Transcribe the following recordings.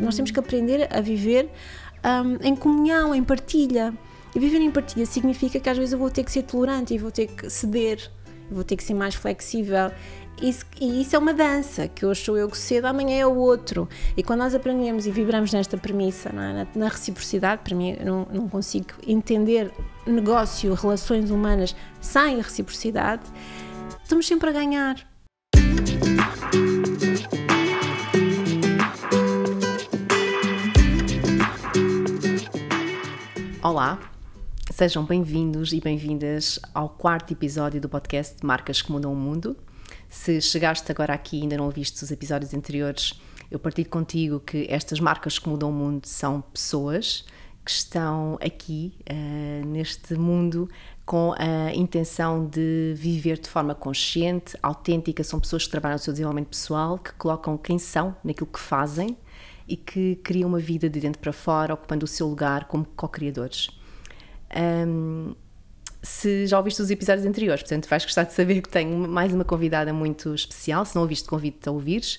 Nós temos que aprender a viver um, em comunhão, em partilha. E viver em partilha significa que às vezes eu vou ter que ser tolerante e vou ter que ceder, vou ter que ser mais flexível. Isso, e isso é uma dança, que hoje sou eu que cedo, amanhã é o outro. E quando nós aprendemos e vibramos nesta premissa, é? na, na, reciprocidade, para mim, eu não, não consigo entender negócio, relações humanas sem reciprocidade, estamos sempre a ganhar. Olá, sejam bem-vindos e bem-vindas ao quarto episódio do podcast Marcas que Mudam o Mundo. Se chegaste agora aqui e ainda não ouviste os episódios anteriores, eu partilho contigo que estas marcas que mudam o mundo são pessoas que estão aqui uh, neste mundo com a intenção de viver de forma consciente, autêntica. São pessoas que trabalham no seu desenvolvimento pessoal, que colocam quem são naquilo que fazem e que criam uma vida de dentro para fora, ocupando o seu lugar como co-criadores. Um, se já ouviste os episódios anteriores, portanto vais gostar de saber que tenho mais uma convidada muito especial, se não ouviste, convido-te a ouvires.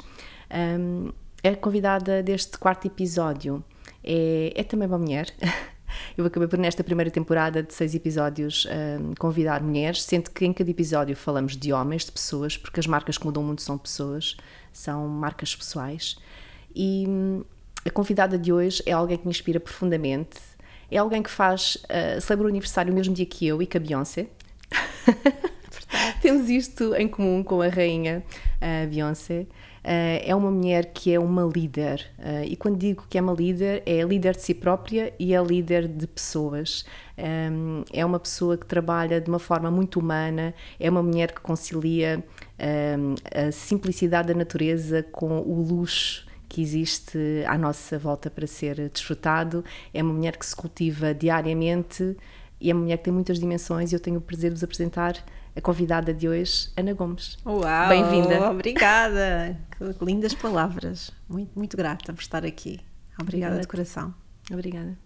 Um, a convidada deste quarto episódio é, é também uma mulher. Eu acabei por, nesta primeira temporada de seis episódios, um, convidar mulheres, sendo que em cada episódio falamos de homens, de pessoas, porque as marcas que mudam o mundo são pessoas, são marcas pessoais. E hum, a convidada de hoje é alguém que me inspira profundamente. É alguém que faz, uh, celebra o aniversário o mesmo dia que eu e que a Beyoncé. Temos isto em comum com a rainha uh, Beyoncé. Uh, é uma mulher que é uma líder. Uh, e quando digo que é uma líder, é líder de si própria e é líder de pessoas. Um, é uma pessoa que trabalha de uma forma muito humana, é uma mulher que concilia um, a simplicidade da natureza com o luxo que existe à nossa volta para ser desfrutado. É uma mulher que se cultiva diariamente e é uma mulher que tem muitas dimensões e eu tenho o prazer de vos apresentar a convidada de hoje, Ana Gomes. Uau! Bem-vinda! Obrigada! Que lindas palavras. Muito, muito grata por estar aqui. Obrigada, Obrigada. de coração. Obrigada.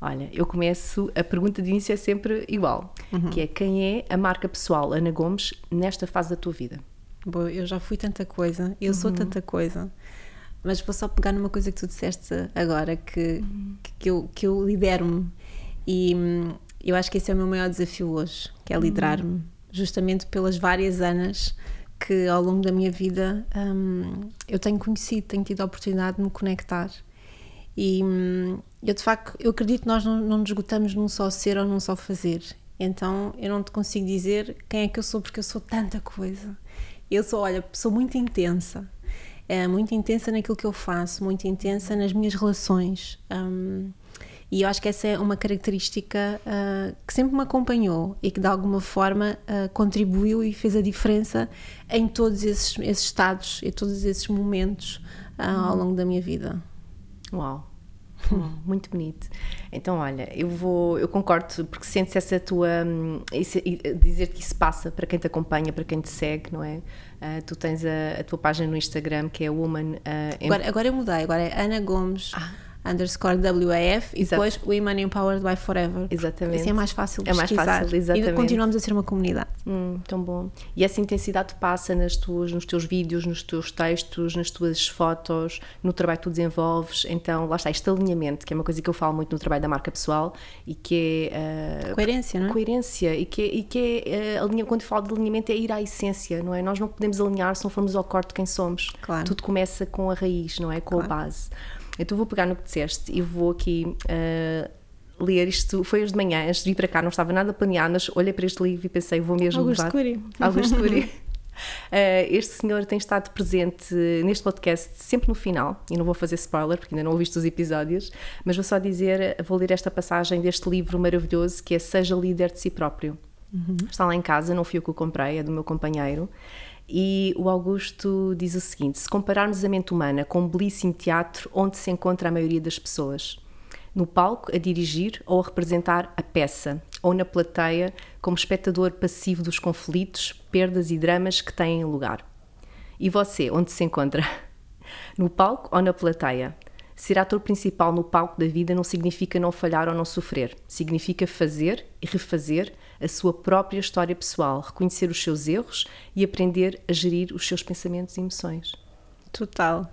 Olha, eu começo, a pergunta de início é sempre igual, uhum. que é quem é a marca pessoal Ana Gomes nesta fase da tua vida? Bom, eu já fui tanta coisa, eu uhum. sou tanta coisa. Mas vou só pegar numa coisa que tu disseste agora, que, uhum. que, eu, que eu lidero-me. E hum, eu acho que esse é o meu maior desafio hoje, que é uhum. liderar-me. Justamente pelas várias anos que ao longo da minha vida hum, eu tenho conhecido, tenho tido a oportunidade de me conectar. E hum, eu de facto, eu acredito que nós não, não nos esgotamos num só ser ou num só fazer. Então eu não te consigo dizer quem é que eu sou porque eu sou tanta coisa. Eu sou, olha, sou muito intensa é muito intensa naquilo que eu faço, muito intensa nas minhas relações. Um, e eu acho que essa é uma característica uh, que sempre me acompanhou e que de alguma forma uh, contribuiu e fez a diferença em todos esses, esses estados e todos esses momentos uh, ao longo da minha vida. Uau! muito bonito. Então, olha, eu vou, eu concordo, porque sentes essa tua. Hum, dizer que isso passa para quem te acompanha, para quem te segue, não é? Uh, tu tens a, a, tua página no Instagram que é Woman. Uh, agora, agora eu mudei, agora é Ana Gomes. Ah underscore WAF e Exato. depois Women Empowered by Forever. Exatamente. Assim é mais fácil de É mais fácil, exatamente. E continuamos a ser uma comunidade. Hum, tão bom. E essa intensidade passa nas tuas, nos teus vídeos, nos teus textos, nas tuas fotos, no trabalho que tu desenvolves. Então, lá está, este alinhamento, que é uma coisa que eu falo muito no trabalho da marca pessoal e que é... Uh, coerência, não é? Coerência. E que, e que é, uh, quando falo de alinhamento, é ir à essência, não é? Nós não podemos alinhar se não formos ao corte de quem somos. Claro. Tudo começa com a raiz, não é? Com claro. a base. Então vou pegar no que disseste e vou aqui uh, ler isto. Foi hoje de manhã, antes de vir para cá, não estava nada planeado, mas olhei para este livro e pensei, vou mesmo Augusto levar. Curi. Augusto Curi. Uh, este senhor tem estado presente neste podcast sempre no final, e não vou fazer spoiler porque ainda não ouviste os episódios, mas vou só dizer, vou ler esta passagem deste livro maravilhoso que é Seja Líder de Si Próprio. Uhum. Está lá em casa, não fui eu que o comprei, é do meu companheiro. E o Augusto diz o seguinte: se compararmos a mente humana com um belíssimo teatro onde se encontra a maioria das pessoas, no palco a dirigir ou a representar a peça, ou na plateia como espectador passivo dos conflitos, perdas e dramas que têm lugar. E você, onde se encontra? No palco ou na plateia? Ser ator principal no palco da vida não significa não falhar ou não sofrer. Significa fazer e refazer a sua própria história pessoal, reconhecer os seus erros e aprender a gerir os seus pensamentos e emoções. Total.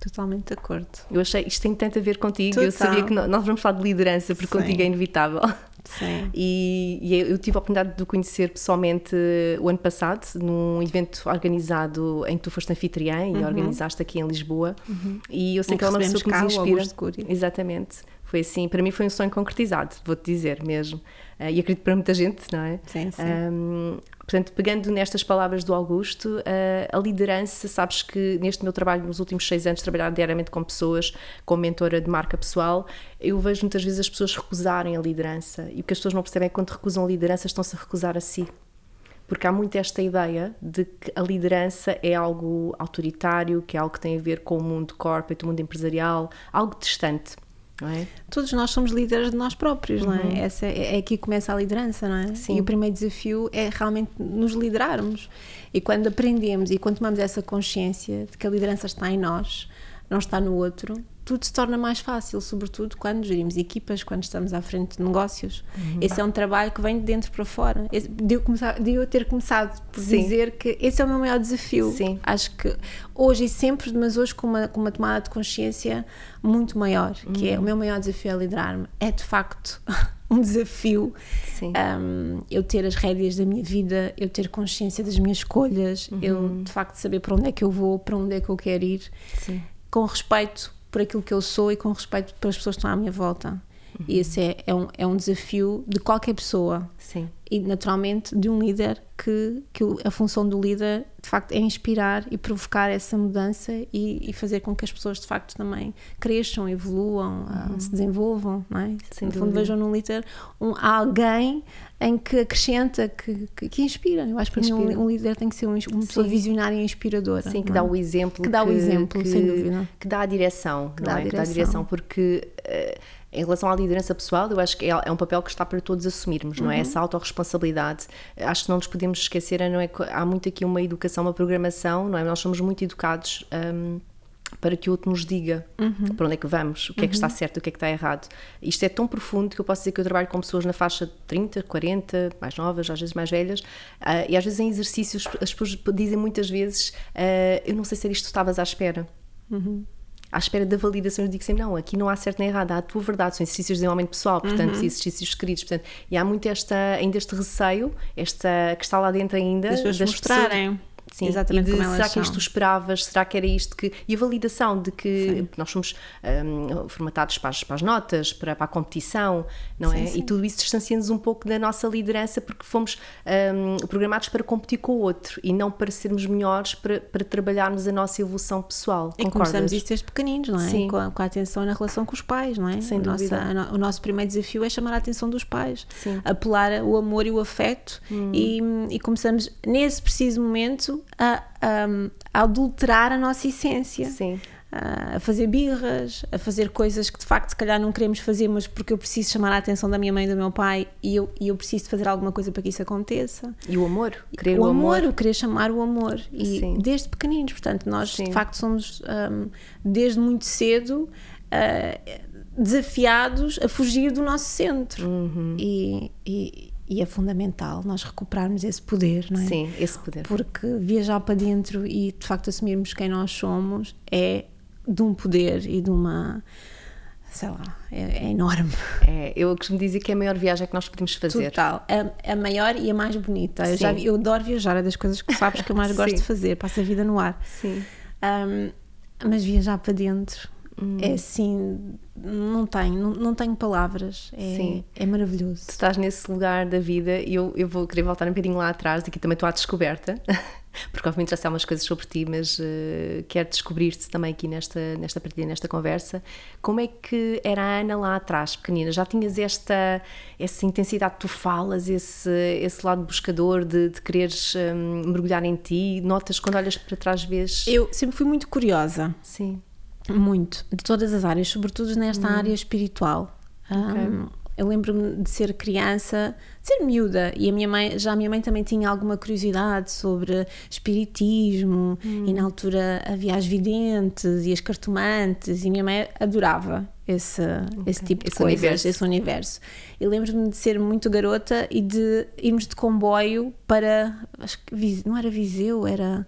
Totalmente de acordo. Eu achei, isto tem tanto a ver contigo, Total. eu sabia que nós vamos falar de liderança, porque Sim. contigo é inevitável. Sim. E, e eu tive a oportunidade de o conhecer pessoalmente eh, o ano passado, num evento organizado em que tu foste anfitriã e organizaste aqui em Lisboa. E eu sei que ela é uma pessoa que nos inspira. Exatamente. Foi assim, para mim foi um sonho concretizado, vou-te dizer mesmo. Eh, e acredito para muita gente, não é? Sim, sim. Ahm, portanto, pegando nestas palavras do Augusto, eh, a liderança, sabes que neste meu trabalho, nos últimos seis anos, trabalhar diariamente com pessoas, como mentora de marca pessoal, eu vejo muitas vezes as pessoas recusarem a liderança. E o que as pessoas não percebem é que quando recusam a liderança, estão-se a recusar a si. Porque há muito esta ideia de que a liderança é algo autoritário, que é algo que tem a ver com o mundo corporate, o mundo empresarial, algo distante, é? Todos nós somos líderes de nós próprios, não é? Essa é, é aqui que começa a liderança, não é? Sim. E o primeiro desafio é realmente nos liderarmos. E quando aprendemos e quando tomamos essa consciência de que a liderança está em nós, não está no outro, tudo se torna mais fácil, sobretudo quando gerimos equipas, quando estamos à frente de negócios. Esse é um trabalho que vem de dentro para fora. De eu, começar, de eu ter começado por Sim. dizer que esse é o meu maior desafio. Sim. Acho que hoje e sempre, mas hoje com uma, com uma tomada de consciência muito maior, que é o meu maior desafio é liderar-me. É de facto um desafio um, eu ter as rédeas da minha vida, eu ter consciência das minhas escolhas, eu de facto saber para onde é que eu vou, para onde é que eu quero ir, Sim. com respeito por aquilo que eu sou e com respeito pelas pessoas que estão à minha volta. E esse é, é, um, é um desafio de qualquer pessoa Sim. e naturalmente de um líder que, que a função do líder de facto é inspirar e provocar essa mudança e, e fazer com que as pessoas de facto também cresçam, evoluam, ah, se desenvolvam, não é? Sem no fundo vejam num líder um, alguém em que acrescenta, que, que, que inspira. Eu acho que para mim um, um líder tem que ser um, uma pessoa Sim. visionária e inspiradora. Sim, que não dá é? o exemplo. Que dá o exemplo, sem dúvida. Que dá a direção. Que dá a é? Que dá a direção. direção, porque eh, em relação à liderança pessoal, eu acho que é, é um papel que está para todos assumirmos, não é? Uhum. Essa autorresponsabilidade. Acho que não nos podemos esquecer, não é? Há muito aqui uma educação, uma programação, não é? Nós somos muito educados. hum, para que o outro nos diga Uhum. para onde é que vamos, o que é que está certo, o que é que está errado. Isto é tão profundo que eu posso dizer que eu trabalho com pessoas na faixa de 30, 40, mais novas, às vezes mais velhas, ah, e às vezes em exercícios as pessoas dizem muitas vezes: ah, Eu não sei se era isto estavas à espera. À espera da validação, eu digo sempre: não, aqui não há certo nem errado, há a tua verdade, são exercícios de desenvolvimento pessoal, portanto, exercícios escritos, portanto, e há muito esta, ainda este receio, esta, que está lá dentro ainda, As pessoas das mostrarem Sim, exatamente e de, será que são. isto tu esperavas? Será que era isto que. E a validação de que nós somos hum, formatados para as, para as notas, para, para a competição, não é? E tudo isso distancia-nos um pouco da nossa liderança porque fomos hum, programados para competir com o outro e não para sermos melhores, para, para trabalharmos a nossa evolução pessoal. E Concordas? começamos isso desde pequeninos, não é? Sim. Com a, com a atenção na relação com os pais, não é? Sem A dúvida. nossa- a o nosso primeiro desafio é chamar a atenção dos pais, Sim. Hum. apelar o amor e o afeto e, e começamos nesse preciso momento a, a- a adulterar a nossa essência. Sim. A a fazer birras, a fazer coisas que de facto se calhar não queremos fazer, mas porque eu preciso chamar a atenção da minha mãe e do meu pai e eu, e eu preciso de fazer alguma coisa para que isso aconteça E o amor? Querer o o, amor, o querer chamar o amor e Sim. desde pequeninos, portanto nós Sim. de facto somos hum, desde muito cedo ah, desafiados a fugir do nosso centro Uhum. e, e- e é fundamental nós recuperarmos esse poder, não é? Sim, esse poder. Porque viajar para dentro e de facto assumirmos quem nós somos é de um poder e de uma sei lá, é, é enorme. É, eu costumo dizer que é a maior viagem que nós podemos fazer. Total. A, a maior e a mais bonita. Eu, já, Sim. eu adoro viajar, é das coisas que sabes que eu mais gosto Sim. de fazer. Passo a vida no ar. Sim. Um, mas viajar para dentro Hum. é assim, não tenho, não, não tenho palavras. É, Sim. é maravilhoso. tu estás nesse lugar da vida e eu, eu vou querer voltar um bocadinho lá atrás, aqui também estou à descoberta, porque obviamente já sei algumas coisas sobre ti, mas eh, quero descobrir-te também aqui nesta, nesta partilha, nesta conversa. Como é que era a Ana lá atrás, pequenina? Já tinhas esta essa intensidade que tu falas, esse, esse lado buscador de, de quereres hum, mergulhar em ti? Notas quando olhas para trás, vês? Eu sempre fui muito curiosa, Sim, muito, de todas as áreas, sobretudo nesta área espiritual. Um, eu lembro-me de ser criança, de ser miúda, e a minha mãe, já a minha mãe também tinha alguma curiosidade sobre espiritismo, e na altura havia as videntes e as cartomantes, e a minha mãe adorava esse, esse tipo de Esse coisas, universo. esse universo. E lembro-me de ser muito garota e de irmos de comboio para, acho que não era Viseu, era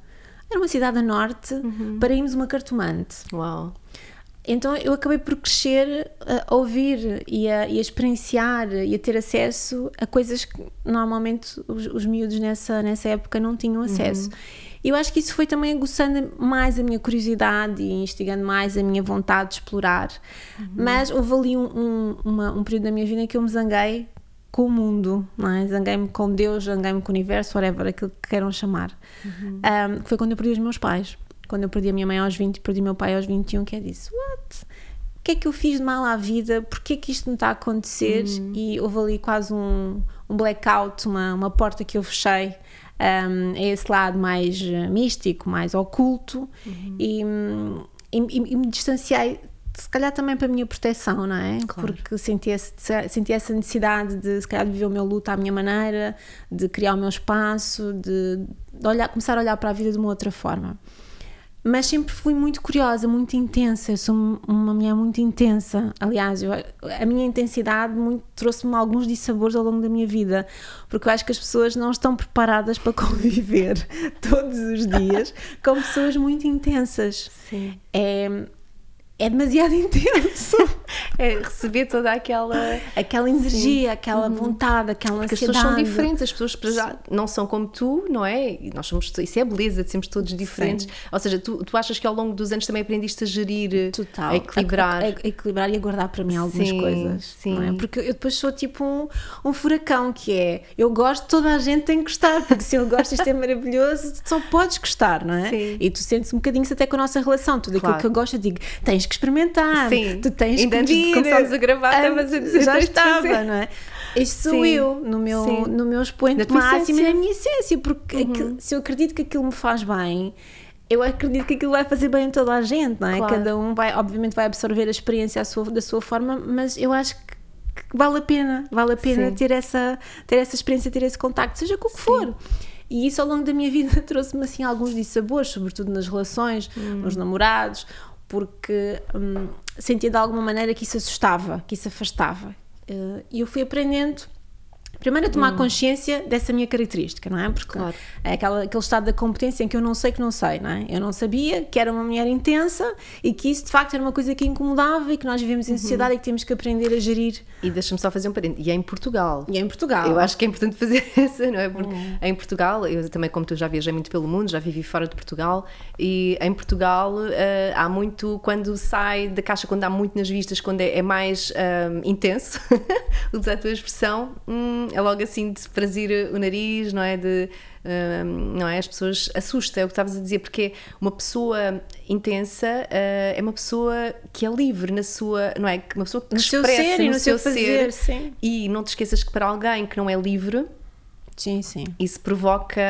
era uma cidade a norte, para irmos uma cartomante. Uau. Então eu acabei por crescer a ouvir e a, e a experienciar e a ter acesso a coisas que normalmente os, os miúdos nessa, nessa época não tinham acesso. E eu acho que isso foi também aguçando mais a minha curiosidade e instigando mais a minha vontade de explorar. Mas houve ali um, um, uma- um período da minha vida em que eu me zanguei com o mundo, não é? zanguei-me com Deus, zanguei-me com o universo, whatever, aquilo que queiram chamar. Um, que foi quando eu perdi os meus pais. Quando eu perdi a minha mãe aos 20 e perdi o meu pai aos 21, que é disso, what? O que é que eu fiz de mal à vida? Porquê que isto me está a acontecer? E houve ali quase um, um blackout, uma, uma porta que eu fechei um, a esse lado mais eh, místico, mais oculto e, hum, e, e- e me distanciei se calhar também para a minha proteção, não é? Claro. Porque senti, esse- senti essa necessidade de se calhar de viver o meu luto à minha maneira, de criar o meu espaço, de, de olhar, começar a olhar para a vida de uma outra forma. Mas sempre fui muito curiosa, muito intensa. Eu sou uma mulher muito intensa. Aliás, eu- a minha intensidade trouxe-me alguns dissabores ao longo da minha vida, porque eu acho que as pessoas não estão preparadas para conviver todos os dias com pessoas muito intensas. Sim. É, é demasiado intenso. É receber toda aquela. Aquela energia, aquela vontade, aquela Porque as ansiedade. pessoas são diferentes, as pessoas para já não são como tu, não é? E nós somos, isso é a beleza de sermos todos diferentes. Ou seja, tu, tu achas que ao longo dos anos também aprendiste a gerir, Total. a equilibrar. A, a- a equilibrar e a guardar para mim algumas Sim, coisas. sim. não é? Porque eu depois sou tipo um, um furacão que é eu gosto, toda a gente tem que gostar, porque se eu gosto, isto é maravilhoso, só podes gostar, não é? Sim. E tu sentes um bocadinho isso até com a nossa relação. Tudo aquilo Claro. que eu gosto, eu digo, tens que experimentar, Sim. tu tens Ainda que antes de começarmos a gravar, estavas a dizer, já estava, não é? Isto sou Sim. eu, no meu, Sim. no meu expoente máximo e na minha essência, porque aquilo- se eu acredito que aquilo me faz bem, eu acredito que aquilo vai fazer bem a toda a gente, não é? Claro. Cada um vai, obviamente, vai absorver a experiência sua- da sua forma, mas eu acho que, que vale a pena, vale a pena Sim. ter essa, ter essa experiência, ter esse contacto, seja com o que for. E isso ao longo da minha vida trouxe-me assim alguns dissabores, sobretudo nas relações, Hum. nos namorados, porque hum, sentia de alguma maneira que isso assustava, que isso afastava. Eh, E eu fui aprendendo Primeiro a tomar consciência dessa minha característica, não é? Porque Claro. é aquela, aquele estado da competência em que eu não sei que não sei, não é? Eu não sabia que era uma mulher intensa e que isso de facto era uma coisa que incomodava e que nós vivemos em sociedade e que temos que aprender a gerir. E deixa-me só fazer um parênteses. E é em Portugal. E é em Portugal. Eu acho que é importante fazer essa, não é? Porque em Portugal, eu também, como tu já viajei muito pelo mundo, já vivi fora de Portugal, e em Portugal eh, há muito, quando sai da caixa, quando há muito nas vistas, quando é, é mais ahm, intenso, usar a tua expressão, hum, é logo assim de franzir o nariz, não é? De, ahm, não é? As pessoas assusta, é o que estavas a dizer, porque uma pessoa intensa eh, é uma pessoa que é livre na sua, não é? Uma pessoa que No seu expressa ser e no seu ser, fazer, sim. e não te esqueças que para alguém que não é livre, Sim, sim. isso provoca.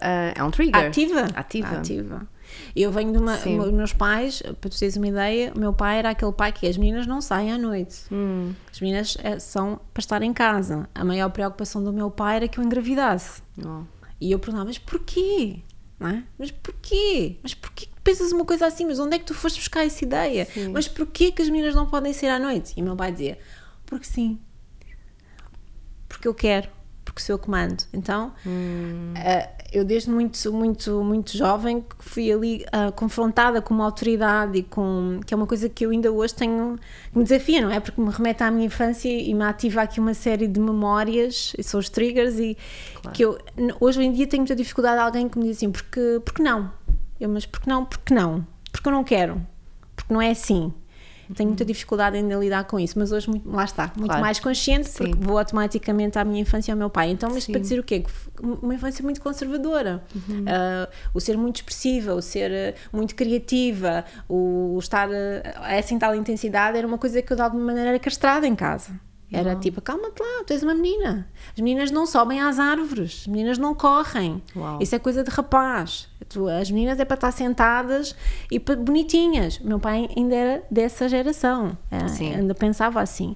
ah, é um trigger. Ativa? Ativa. Ativa. Eu venho de uma. Sim. Os meus pais, para tu teres uma ideia, o meu pai era aquele pai que as meninas não saem à noite. Hum. As meninas eh, são para estar em casa. A maior preocupação do meu pai era que eu engravidasse. Oh. E eu perguntava, mas porquê? Não é? Mas porquê? Mas porquê que pensas uma coisa assim? Mas onde é que tu foste buscar essa ideia? Mas porquê que as meninas não podem sair à noite? E o meu pai dizia, porque sim. Porque eu quero. Porque sou eu que mando. Então, ah, eu desde muito, muito, muito jovem fui ali ah, confrontada com uma autoridade e com... que é uma coisa que eu ainda hoje tenho... que me desafia, não é? Porque me remete à minha infância e me ativa aqui uma série de memórias, e são os triggers e que eu hoje em dia tenho muita dificuldade de alguém que me diz assim, porque, porque não? Eu, mas porque não? Porque não? Porque eu não quero? Porque não é assim. Tenho muita dificuldade ainda a lidar com isso, mas hoje muito, lá está, muito Claro. mais consciente Sim. porque vou automaticamente à minha infância e ao meu pai. Então, mas Sim. para dizer o quê? Uma infância muito conservadora. Uhum. Ah, o ser muito expressiva, o ser ah, muito criativa, o, estar ah, a essa em tal intensidade era uma coisa que eu de alguma maneira era castrada em casa. Era tipo, calma-te lá, tu és uma menina. As meninas não sobem às árvores, as meninas não correm. Uau. Isso é coisa de rapaz. As meninas é para estar sentadas e para bonitinhas. O meu pai ainda era dessa geração. É, Sim. Ainda pensava assim.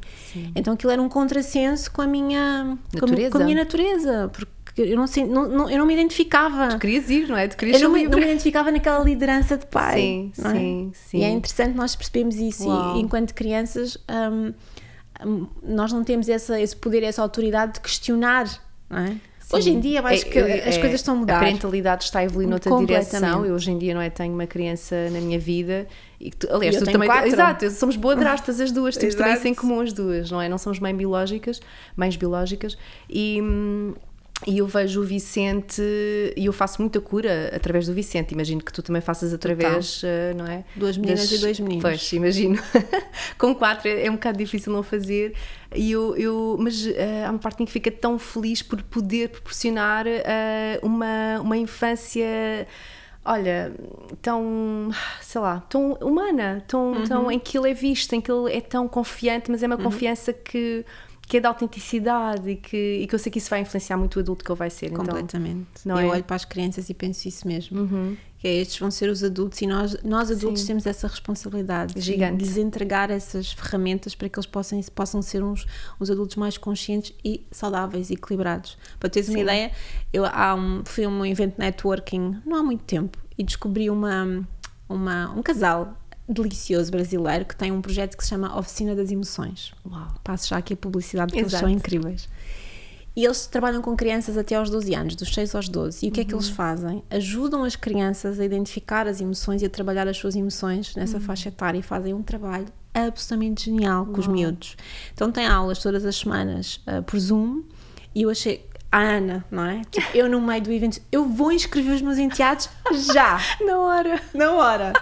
Então aquilo era um contrassenso com a minha Natureza. Com a minha natureza. Porque eu não, sei- não, não- eu não me identificava. Tu querias ir, não é? Tu querias Eu não me, não me identificava naquela liderança de pai. Sim, é? sim, sim. E é interessante nós percebermos isso. Uau. E, enquanto crianças, hum, nós não temos essa, esse poder, essa autoridade de questionar. Não é? Hoje em dia, acho É, que é, as é, coisas estão a mudar. A parentalidade está a evoluir noutra direção. Eu hoje em dia não é tenho uma criança na minha vida e tu, aliás, E tu também quatro. exato, somos boadrastas as duas, temos também isso em comum as duas, não é? Não somos mães biológicas, mães biológicas e hum, e eu vejo o Vicente e eu faço muita cura através do Vicente. Imagino que tu também faças através, eh, não é? Duas meninas e dois meninos. Pois, imagino. Com quatro é, é um bocado difícil não fazer. E eu, eu, mas eh, há uma parte em que fica tão feliz por poder proporcionar eh, uma, uma infância. Olha, tão, sei lá, tão humana, tão, Uhum. tão em que ele é visto, em que ele é tão confiante, mas é uma confiança que, que é da autenticidade e que, e que eu sei que isso vai influenciar muito o adulto que ele vai ser. Então, Completamente. não eu é? olho para as crianças e penso isso mesmo. Que é, estes vão ser os adultos e nós, nós adultos Sim. temos essa responsabilidade Gigante. de lhes entregar essas ferramentas para que eles possam, possam ser uns, uns adultos mais conscientes e saudáveis e equilibrados. Para teres uma Sim. ideia, eu há um, fui a um evento networking não há muito tempo e descobri uma, uma, um casal delicioso brasileiro que tem um projeto que se chama Oficina das Emoções. Uau. Passo já aqui a publicidade porque eles Exato. são incríveis. E eles trabalham com crianças até aos 12 anos, dos 6 aos 12. E o que é que eles Uhum. fazem? Ajudam as crianças a identificar as emoções e a trabalhar as suas emoções nessa Uhum. faixa etária e fazem um trabalho absolutamente genial com os miúdos. Então têm aulas todas as semanas ah, por Zoom e eu achei. A Ana, não é? Tipo, eu no meio do evento, eu vou inscrever os meus enteados já, Na hora. na hora.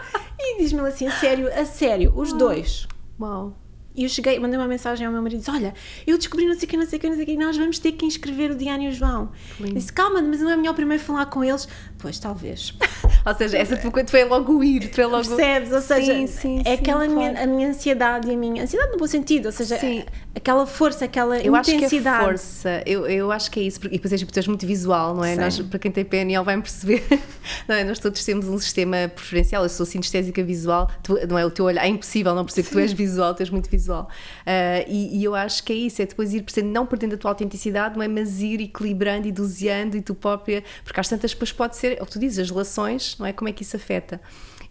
E diz-me assim, a sério, a sério, os dois. Uau. E eu cheguei, mandei uma mensagem ao meu marido disse: Olha, eu descobri não sei o que, não sei o que, não sei o que, nós vamos ter que inscrever o Diana e o João. Disse: Calma, mas não é melhor primeiro falar com eles? Pois, talvez. Ou seja, essa tua coisa foi logo o ir, foi logo. Percebes? Ou seja, Sim, sim, é sim, aquela claro. minha, a minha ansiedade e a minha. Ansiedade no bom sentido, ou seja, Sim. aquela força, aquela Eu acho que é intensidade. força, eu, eu acho que é isso, porque, e depois és, tu és muito visual, não é? Nós, para quem tem PNL vai-me perceber, não é? Nós todos temos um sistema preferencial, eu sou sinestésica visual, tu, não é? O teu olho, é impossível não perceber que tu és visual, tu és muito visual. Ah, e, e eu acho que é isso, é depois ir percebendo, não perdendo a tua autenticidade, não é? Mas ir equilibrando e doseando e tu própria, porque às tantas depois pode ser, é o que tu dizes, as relações, não é? Como é que isso afeta?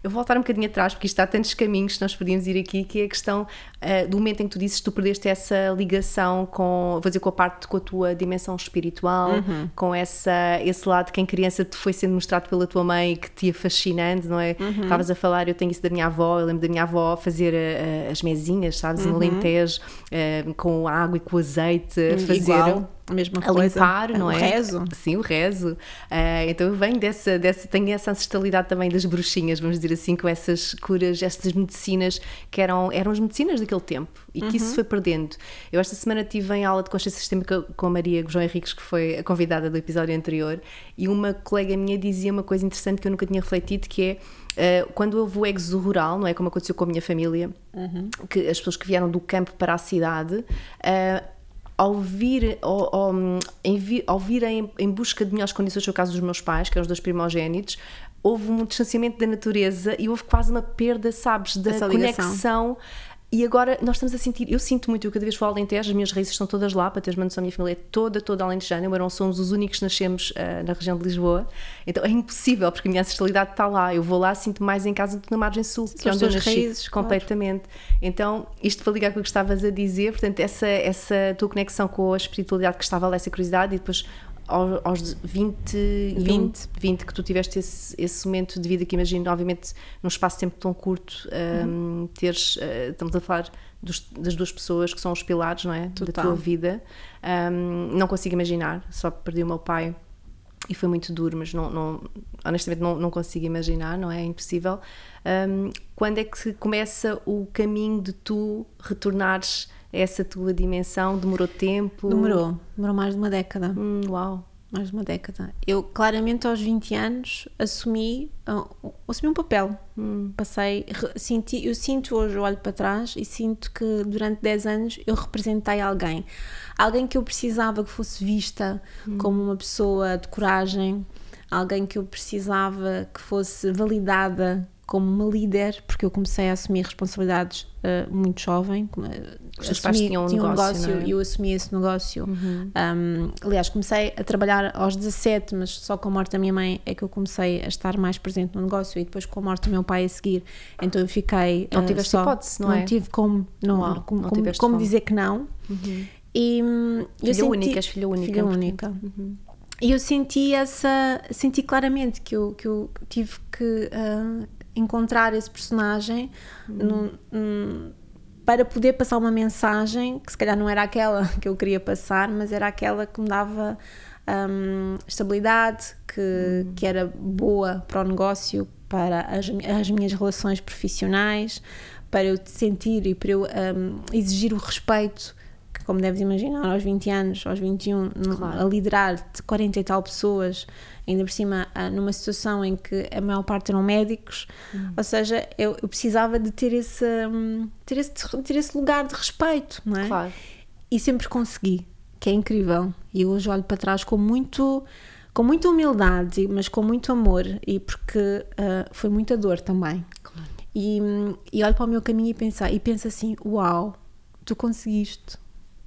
Eu vou voltar um bocadinho atrás, porque isto há tantos caminhos que nós podíamos ir aqui, que é a questão ah, do momento em que tu dizes que tu perdeste essa ligação com, vou dizer, com a parte, com a tua dimensão espiritual, Uhum. com essa, esse lado que em criança te foi sendo mostrado pela tua mãe que te ia fascinando, não é? Uhum. Estavas a falar, eu tenho isso da minha avó, eu lembro da minha avó fazer ah, as mesinhas, sabes, Uhum. no Alentejo, ah, com água e com azeite, fazer Igual, a mesma a coisa. limpar, não o é? rezo. Sim, o rezo. Ah, então eu venho dessa, dessa, tenho essa ancestralidade também das bruxinhas, vamos dizer assim, com essas curas, essas medicinas que eram, eram as medicinas daquele tempo e que Uhum. isso foi perdendo. Eu esta semana tive em aula de consciência sistémica com a Maria João Henriques, que foi a convidada do episódio anterior, e uma colega minha dizia uma coisa interessante que eu nunca tinha refletido, que é ah, quando houve o exo rural, não é como aconteceu com a minha família, que as pessoas que vieram do campo para a cidade, ah, ao vir, ao, ao, em vi- ao virem em busca de melhores condições, foi o caso dos meus pais, que eram os dois primogénitos, houve um distanciamento da natureza e houve quase uma perda, sabes, da conexão. E agora nós estamos a sentir, eu sinto muito, eu cada vez vou ao Alentejo, as minhas raízes estão todas lá, para teres uma noção, a minha família é toda, toda alentejana, eu e somos os únicos que nascemos ah, na região de Lisboa, então é impossível, porque a minha ancestralidade está lá, eu vou lá, sinto mais em casa do que na margem sul, que é onde eu nasci, raízes, claro. completamente. Então, isto para ligar com o que estavas a dizer, portanto, essa, essa tua conexão com a espiritualidade que estava lá, essa curiosidade, e depois ao- aos 20, 20. 20 que tu tiveste esse, esse momento de vida que imagino, obviamente, num espaço de tempo tão curto, Uhum. um, teres, uh, estamos a falar dos- das duas pessoas que são os pilares, não é? Da tua vida. Um, não consigo imaginar, só perdi o meu pai e foi muito duro, mas não, não- honestamente não, não consigo imaginar, não é? É impossível. Um, quando é que começa o caminho de tu retornares essa tua dimensão? Demorou tempo? Demorou, demorou mais de uma década. Hum, uau. mais de uma década. Eu, claramente, aos 20 anos, assumi, ah, assumi um papel. Passei, re- senti, eu sinto hoje, eu olho para trás e sinto que durante 10 anos eu representei alguém. Alguém que eu precisava que fosse vista como uma pessoa de coragem, alguém que eu precisava que fosse validada como uma líder, porque eu comecei a assumir responsabilidades ah, muito jovem. ah, Os teus pais tinham um tinham negócio, não é? e eu assumi esse negócio. Um, aliás, comecei a trabalhar aos 17, mas só com a morte da minha mãe é que eu comecei a estar mais presente no negócio e depois com a morte do meu pai a seguir. Então eu fiquei. Não uh, tiveste só, hipótese, não é? tive como, não, como, não como- como dizer que não. E hum, eu Filha senti- única, és filha única, Filha única. e eu senti essa, senti claramente que eu, que eu tive que uh, encontrar esse personagem para poder passar uma mensagem que se calhar não era aquela que eu queria passar, mas era aquela que me dava um, estabilidade, que, que era boa para o negócio, para as, as minhas relações profissionais, para eu sentir e para eu um, exigir o respeito. Como deves imaginar, aos 20 anos, aos 21, no- Claro. a liderar de 40 e tal pessoas, ainda por cima ah, numa situação em que a maior parte eram médicos, ou seja, eu, eu precisava de ter esse, hum, ter, esse, ter esse lugar de respeito, não é? Claro. E sempre consegui, que é incrível. E hoje olho para trás com muito com muita humildade, mas com muito amor, e porque ah, foi muita dor também. Claro. E, hum, e olho para o meu caminho e penso, e penso assim: Uau, tu conseguiste,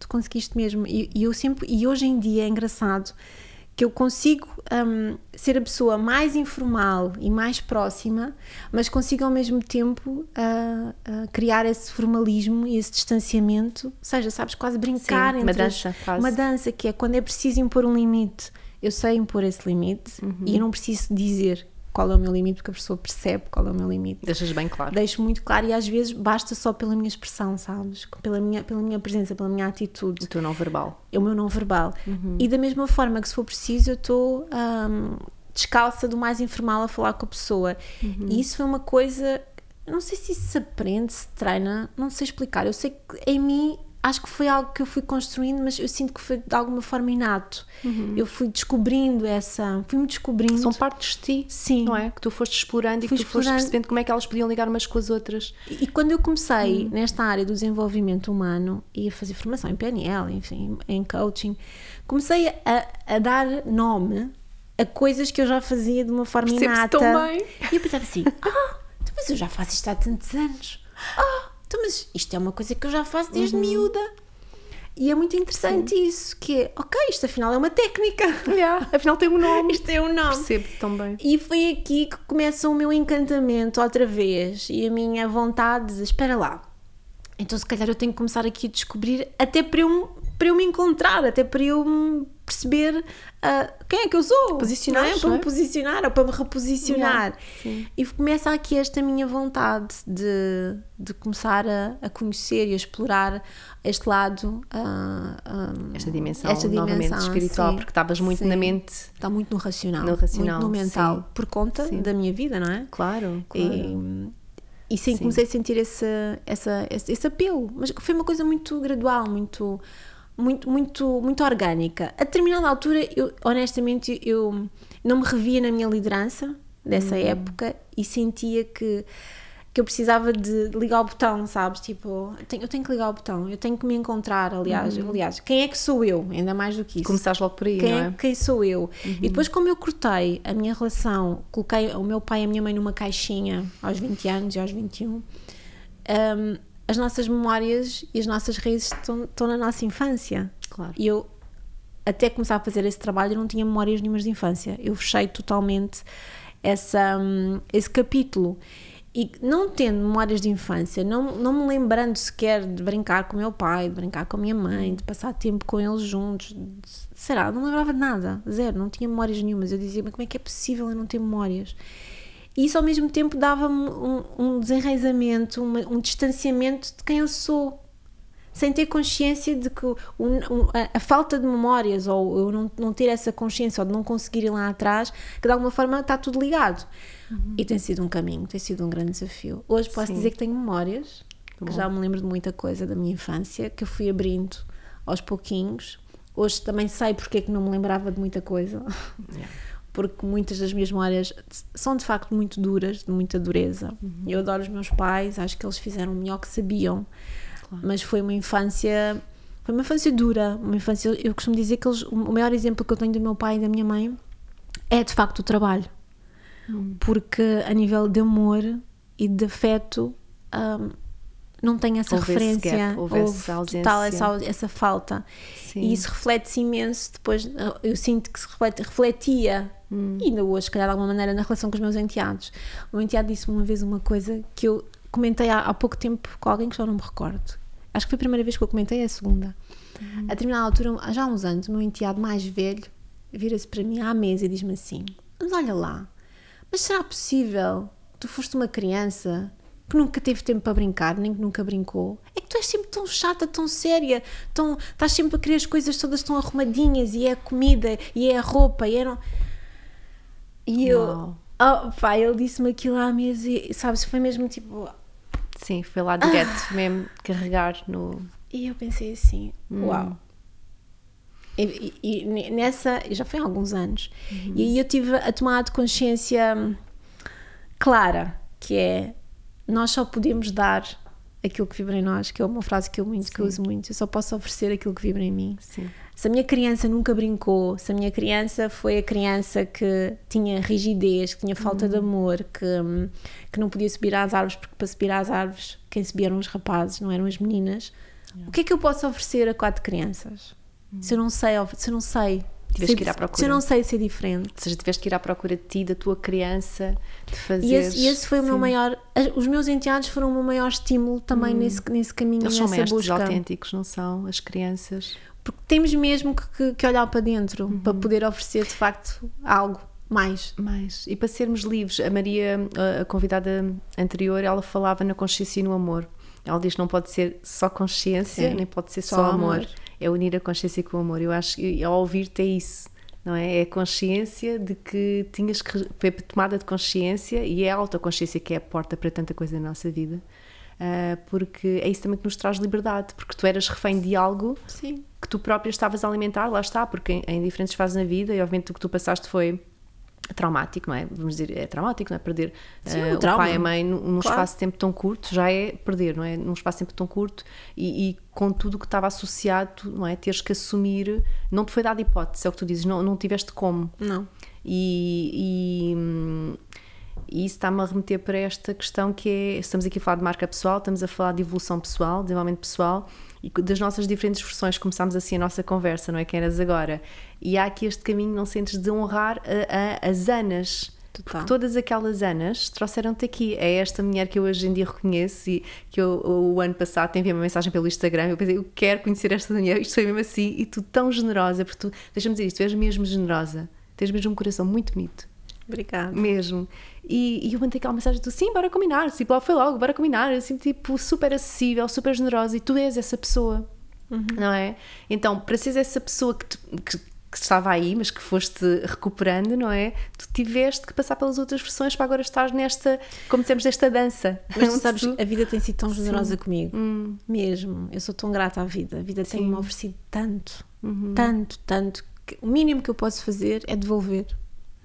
tu conseguiste mesmo. E, e eu sempre, e hoje em dia é engraçado que eu consigo hum, ser a pessoa mais informal e mais próxima, mas consigo ao mesmo tempo ah, ah, criar esse formalismo e esse distanciamento, ou seja, sabes, quase brincar Sim, entre uma as- dança, quase. uma dança que é quando é preciso impor um limite, eu sei impor esse limite Uhum. e eu não preciso dizer qual é o meu limite, porque a pessoa percebe qual é o meu limite. Deixas bem claro. Deixo muito claro e às vezes basta só pela minha expressão, sabes? Pela minha, pela minha presença, pela minha atitude O teu não verbal. é o meu não verbal. Uhum. E da mesma forma que se for preciso, eu estou hum, descalça do mais informal a falar com a pessoa. Uhum. E isso foi uma coisa, não sei se isso se aprende, se treina, não sei explicar. Eu sei que em mim acho que foi algo que eu fui construindo, mas eu sinto que foi de alguma forma inato. Eu fui descobrindo essa, fui-me descobrindo. Uhum. São partes de ti. Sim. Não é? Que tu foste explorando e Fui que tu foste explorando. percebendo como é que elas podiam ligar umas com as outras. E quando eu comecei nesta área do desenvolvimento humano e a fazer formação em PNL, enfim, em coaching, comecei a, a dar nome a coisas que eu já fazia de uma forma Percebo-se inata. tão bem. E eu pensava assim: ah, então, mas eu já faço isto há tantos anos. Ah, mas isto é uma coisa que eu já faço Uhum. desde miúda. E é muito interessante isso, que é, ok, isto afinal é uma técnica. Yeah, afinal tem um nome. Isto é um nome. Percebo-te tão bem. E foi aqui que começa o meu encantamento outra vez e a minha vontade de espera lá. Então, se calhar, eu tenho que começar aqui a descobrir, até para eu, para eu me encontrar, até para eu me perceber ah, quem é que eu sou. Posicionar, não é? Para me é? posicionar ou para me reposicionar. Yeah. E começa aqui esta minha vontade de, de começar a, a conhecer e a explorar este lado. ah, ah, Esta dimensão, esta novamente dimensão, espiritual, sim. porque estavas muito Sim. na mente. Está muito no racional. No racional, Muito no mental. sim. Por conta da minha vida, não é? Claro, claro. E, e sim, Sim. comecei a sentir esse, essa, esse, esse apelo. Mas foi uma coisa muito gradual, muito, muito, muito, muito orgânica. A determinada altura, eu, honestamente, eu não me revia na minha liderança dessa Uhum. época e sentia que que eu precisava de ligar o botão, sabes? Tipo, eu tenho, eu tenho que ligar o botão, eu tenho que me encontrar, aliás, aliás, quem é que sou eu? Ainda mais do que isso. Começaste logo por aí, Quem, não é- quem sou eu? E depois, como eu cortei a minha relação, coloquei o meu pai e a minha mãe numa caixinha aos 20 anos e aos 21, hum, as nossas memórias e as nossas raízes estão, estão na nossa infância. Claro. E eu, até começar a fazer esse trabalho, eu não tinha memórias nenhumas de infância. Eu fechei totalmente essa, hum, esse capítulo. E não tendo memórias de infância, não, não me lembrando sequer de brincar com o meu pai, de brincar com a minha mãe, de passar tempo com eles juntos, será? Não lembrava de nada, zero, não tinha memórias nenhumas. Eu dizia, mas como é que é possível eu não ter memórias? E isso ao mesmo tempo dava-me um, um desenraizamento, uma- um distanciamento de quem eu sou sem ter consciência de que o- o- a, a falta de memórias ou eu não, não ter essa consciência ou de não conseguir ir lá atrás, que de alguma forma está tudo ligado. E tem sido um caminho, tem sido um grande desafio. Hoje posso Sim. dizer que tenho memórias, que bom. já me lembro de muita coisa da minha infância, que eu fui abrindo aos pouquinhos. Hoje também sei porque é que não me lembrava de muita coisa. Porque muitas das minhas memórias são de facto muito duras, de muita dureza. Eu adoro os meus pais, acho que eles fizeram o melhor que sabiam. Mas foi uma infância foi uma infância dura uma infância eu costumo dizer que eles, o maior exemplo que eu tenho do meu pai e da minha mãe é de facto o trabalho. Porque a nível de amor e de afeto hum, não tem essa Houve esse referência. gap, houve essa ausência. total essa, essa falta. Sim. e isso reflete-se imenso depois eu sinto que se reflete, refletia Hum. e ainda hoje, se calhar de alguma maneira na relação com os meus enteados o meu enteado disse-me uma vez uma coisa que eu comentei há, há pouco tempo com alguém que já não me recordo acho que foi a primeira vez que eu comentei, é a segunda Uhum. a determinada altura, já há uns anos o meu enteado mais velho vira-se para mim à mesa e diz-me assim: Mas olha lá, mas será possível que tu foste uma criança que nunca teve tempo para brincar, nem que nunca brincou? É que tu és sempre tão chata, tão séria, tão, estás sempre a querer as coisas todas tão arrumadinhas, e é a comida, e é a roupa, e é. Não... E eu. Oh, pá, ele disse-me aquilo à mesa e, sabes, foi mesmo tipo. Sim, foi lá direto mesmo carregar no. E eu pensei assim: uau. E, e- e nessa, já foi há alguns anos, e aí eu tive a tomada de consciência hum, clara, que é nós só podemos dar aquilo que vibra em nós, que é uma frase que eu muito, que eu uso muito, eu só posso oferecer aquilo que vibra em mim. Sim. Se a minha criança nunca brincou, se a minha criança foi a criança que tinha rigidez, que tinha falta de amor, que, hum, que não podia subir às árvores, porque para subir às árvores quem subia eram os rapazes, não eram as meninas, o que é que eu posso oferecer a quatro crianças? Se eu não sei, se eu não sei, Tiveste ser- que ir à se procura. eu não sei ser diferente. Ou seja, tiveste que ir à procura de ti, da tua criança, de fazer. E esse, e esse foi o meu maior. Os meus enteados foram o meu maior estímulo também nesse, nesse caminho, Hum. Eles são mestres busca. autênticos, não são? As crianças. Porque temos mesmo que, que- olhar para dentro Uhum. para poder oferecer de facto algo mais. Mais. E para sermos livres, a Maria, a- convidada anterior, ela falava na consciência e no amor. Ela diz que não pode ser só consciência, Sim. nem pode ser só, Só amor. amor. É unir a consciência com o amor. Eu acho que ao ouvir-te é isso. Não é? é a consciência de que tinhas que. Foi tomada de consciência e é a autoconsciência que é a porta para tanta coisa na nossa vida. Ah, porque é isso também que nos traz liberdade. Porque tu eras refém de algo Sim. Que tu própria estavas a alimentar, lá está, porque em, em diferentes fases na vida, e obviamente o que tu passaste foi traumático, não é? Vamos dizer, é traumático, não é? Perder Sim, um o trauma. pai e a mãe num, Claro. espaço de tempo tão curto, já é perder, não é? Num espaço de tempo tão curto e, e com tudo o que estava associado, não é? Teres que assumir, não te foi dada hipótese, é o que tu dizes, não, não tiveste como. Não. E, e, e isso está-me a remeter para esta questão que é: estamos aqui a falar de marca pessoal, estamos a falar de evolução pessoal, desenvolvimento pessoal e das nossas diferentes versões. Começámos assim a nossa conversa, não é? Quem eras agora? E há aqui este caminho, não sentes, de honrar a- a- as Anas. Total. Porque todas aquelas Anas trouxeram-te aqui. É esta mulher que eu hoje em dia reconheço e que eu, o ano passado te enviei uma mensagem pelo Instagram. Eu pensei, eu quero conhecer esta mulher. Isto foi mesmo assim. E tu tão generosa, porque tu, deixa-me dizer isto, tu és mesmo generosa. Tens mesmo um coração muito bonito. Obrigada. Mesmo. E, e eu mandei aquela mensagem tu, sim, bora combinar. Tipo, logo foi logo, bora combinar. Assim, tipo, super acessível, super generosa. E tu és essa pessoa, não é? Então, para seres essa pessoa que, tu- que, que estava aí, mas que foste recuperando, não é? Tu tiveste que passar pelas outras versões para agora estar nesta, como dissemos, desta dança. Mas tu sabes, a vida tem sido tão generosa comigo. Mesmo. Eu sou tão grata à vida. A vida tem-me oferecido tanto, tanto, tanto. que o mínimo que eu posso fazer é devolver.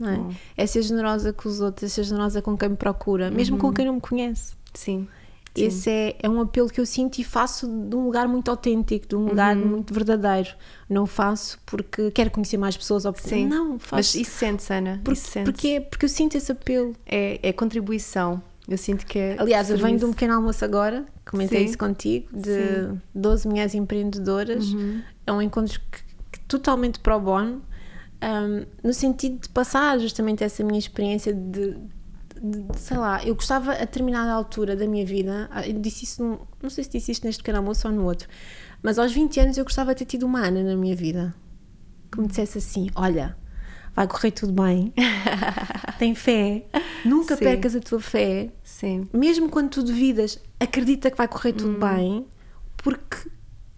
Não é? é ser generosa com os outros, é ser generosa com quem me procura, mesmo com quem não me conhece. Sim. Esse é, é um apelo que eu sinto e faço de um lugar muito autêntico, de um lugar Uhum. muito verdadeiro. Não faço porque quero conhecer mais pessoas ou porque Sim. não, Mas faço isso sente-se, Ana. porque, isso sente porque, porque eu sinto esse apelo. é, é contribuição. Eu sinto que é. Aliás, eu venho de um serviço. pequeno almoço agora, comentei Sim. isso contigo, de 12 mulheres empreendedoras. Uhum. É um encontro que, que totalmente pro bono, um, no sentido de passar justamente essa minha experiência de, de- de- sei lá, eu gostava a determinada altura da minha vida, ah, eu disse isso, num- não sei se disse isto neste almoço ou no outro, mas aos 20 anos eu gostava de ter tido uma Ana na minha vida que me dissesse assim: Olha, vai correr tudo bem, tem fé, nunca Sim. percas a tua fé, Sim. mesmo quando tu duvidas, acredita que vai correr tudo bem, porque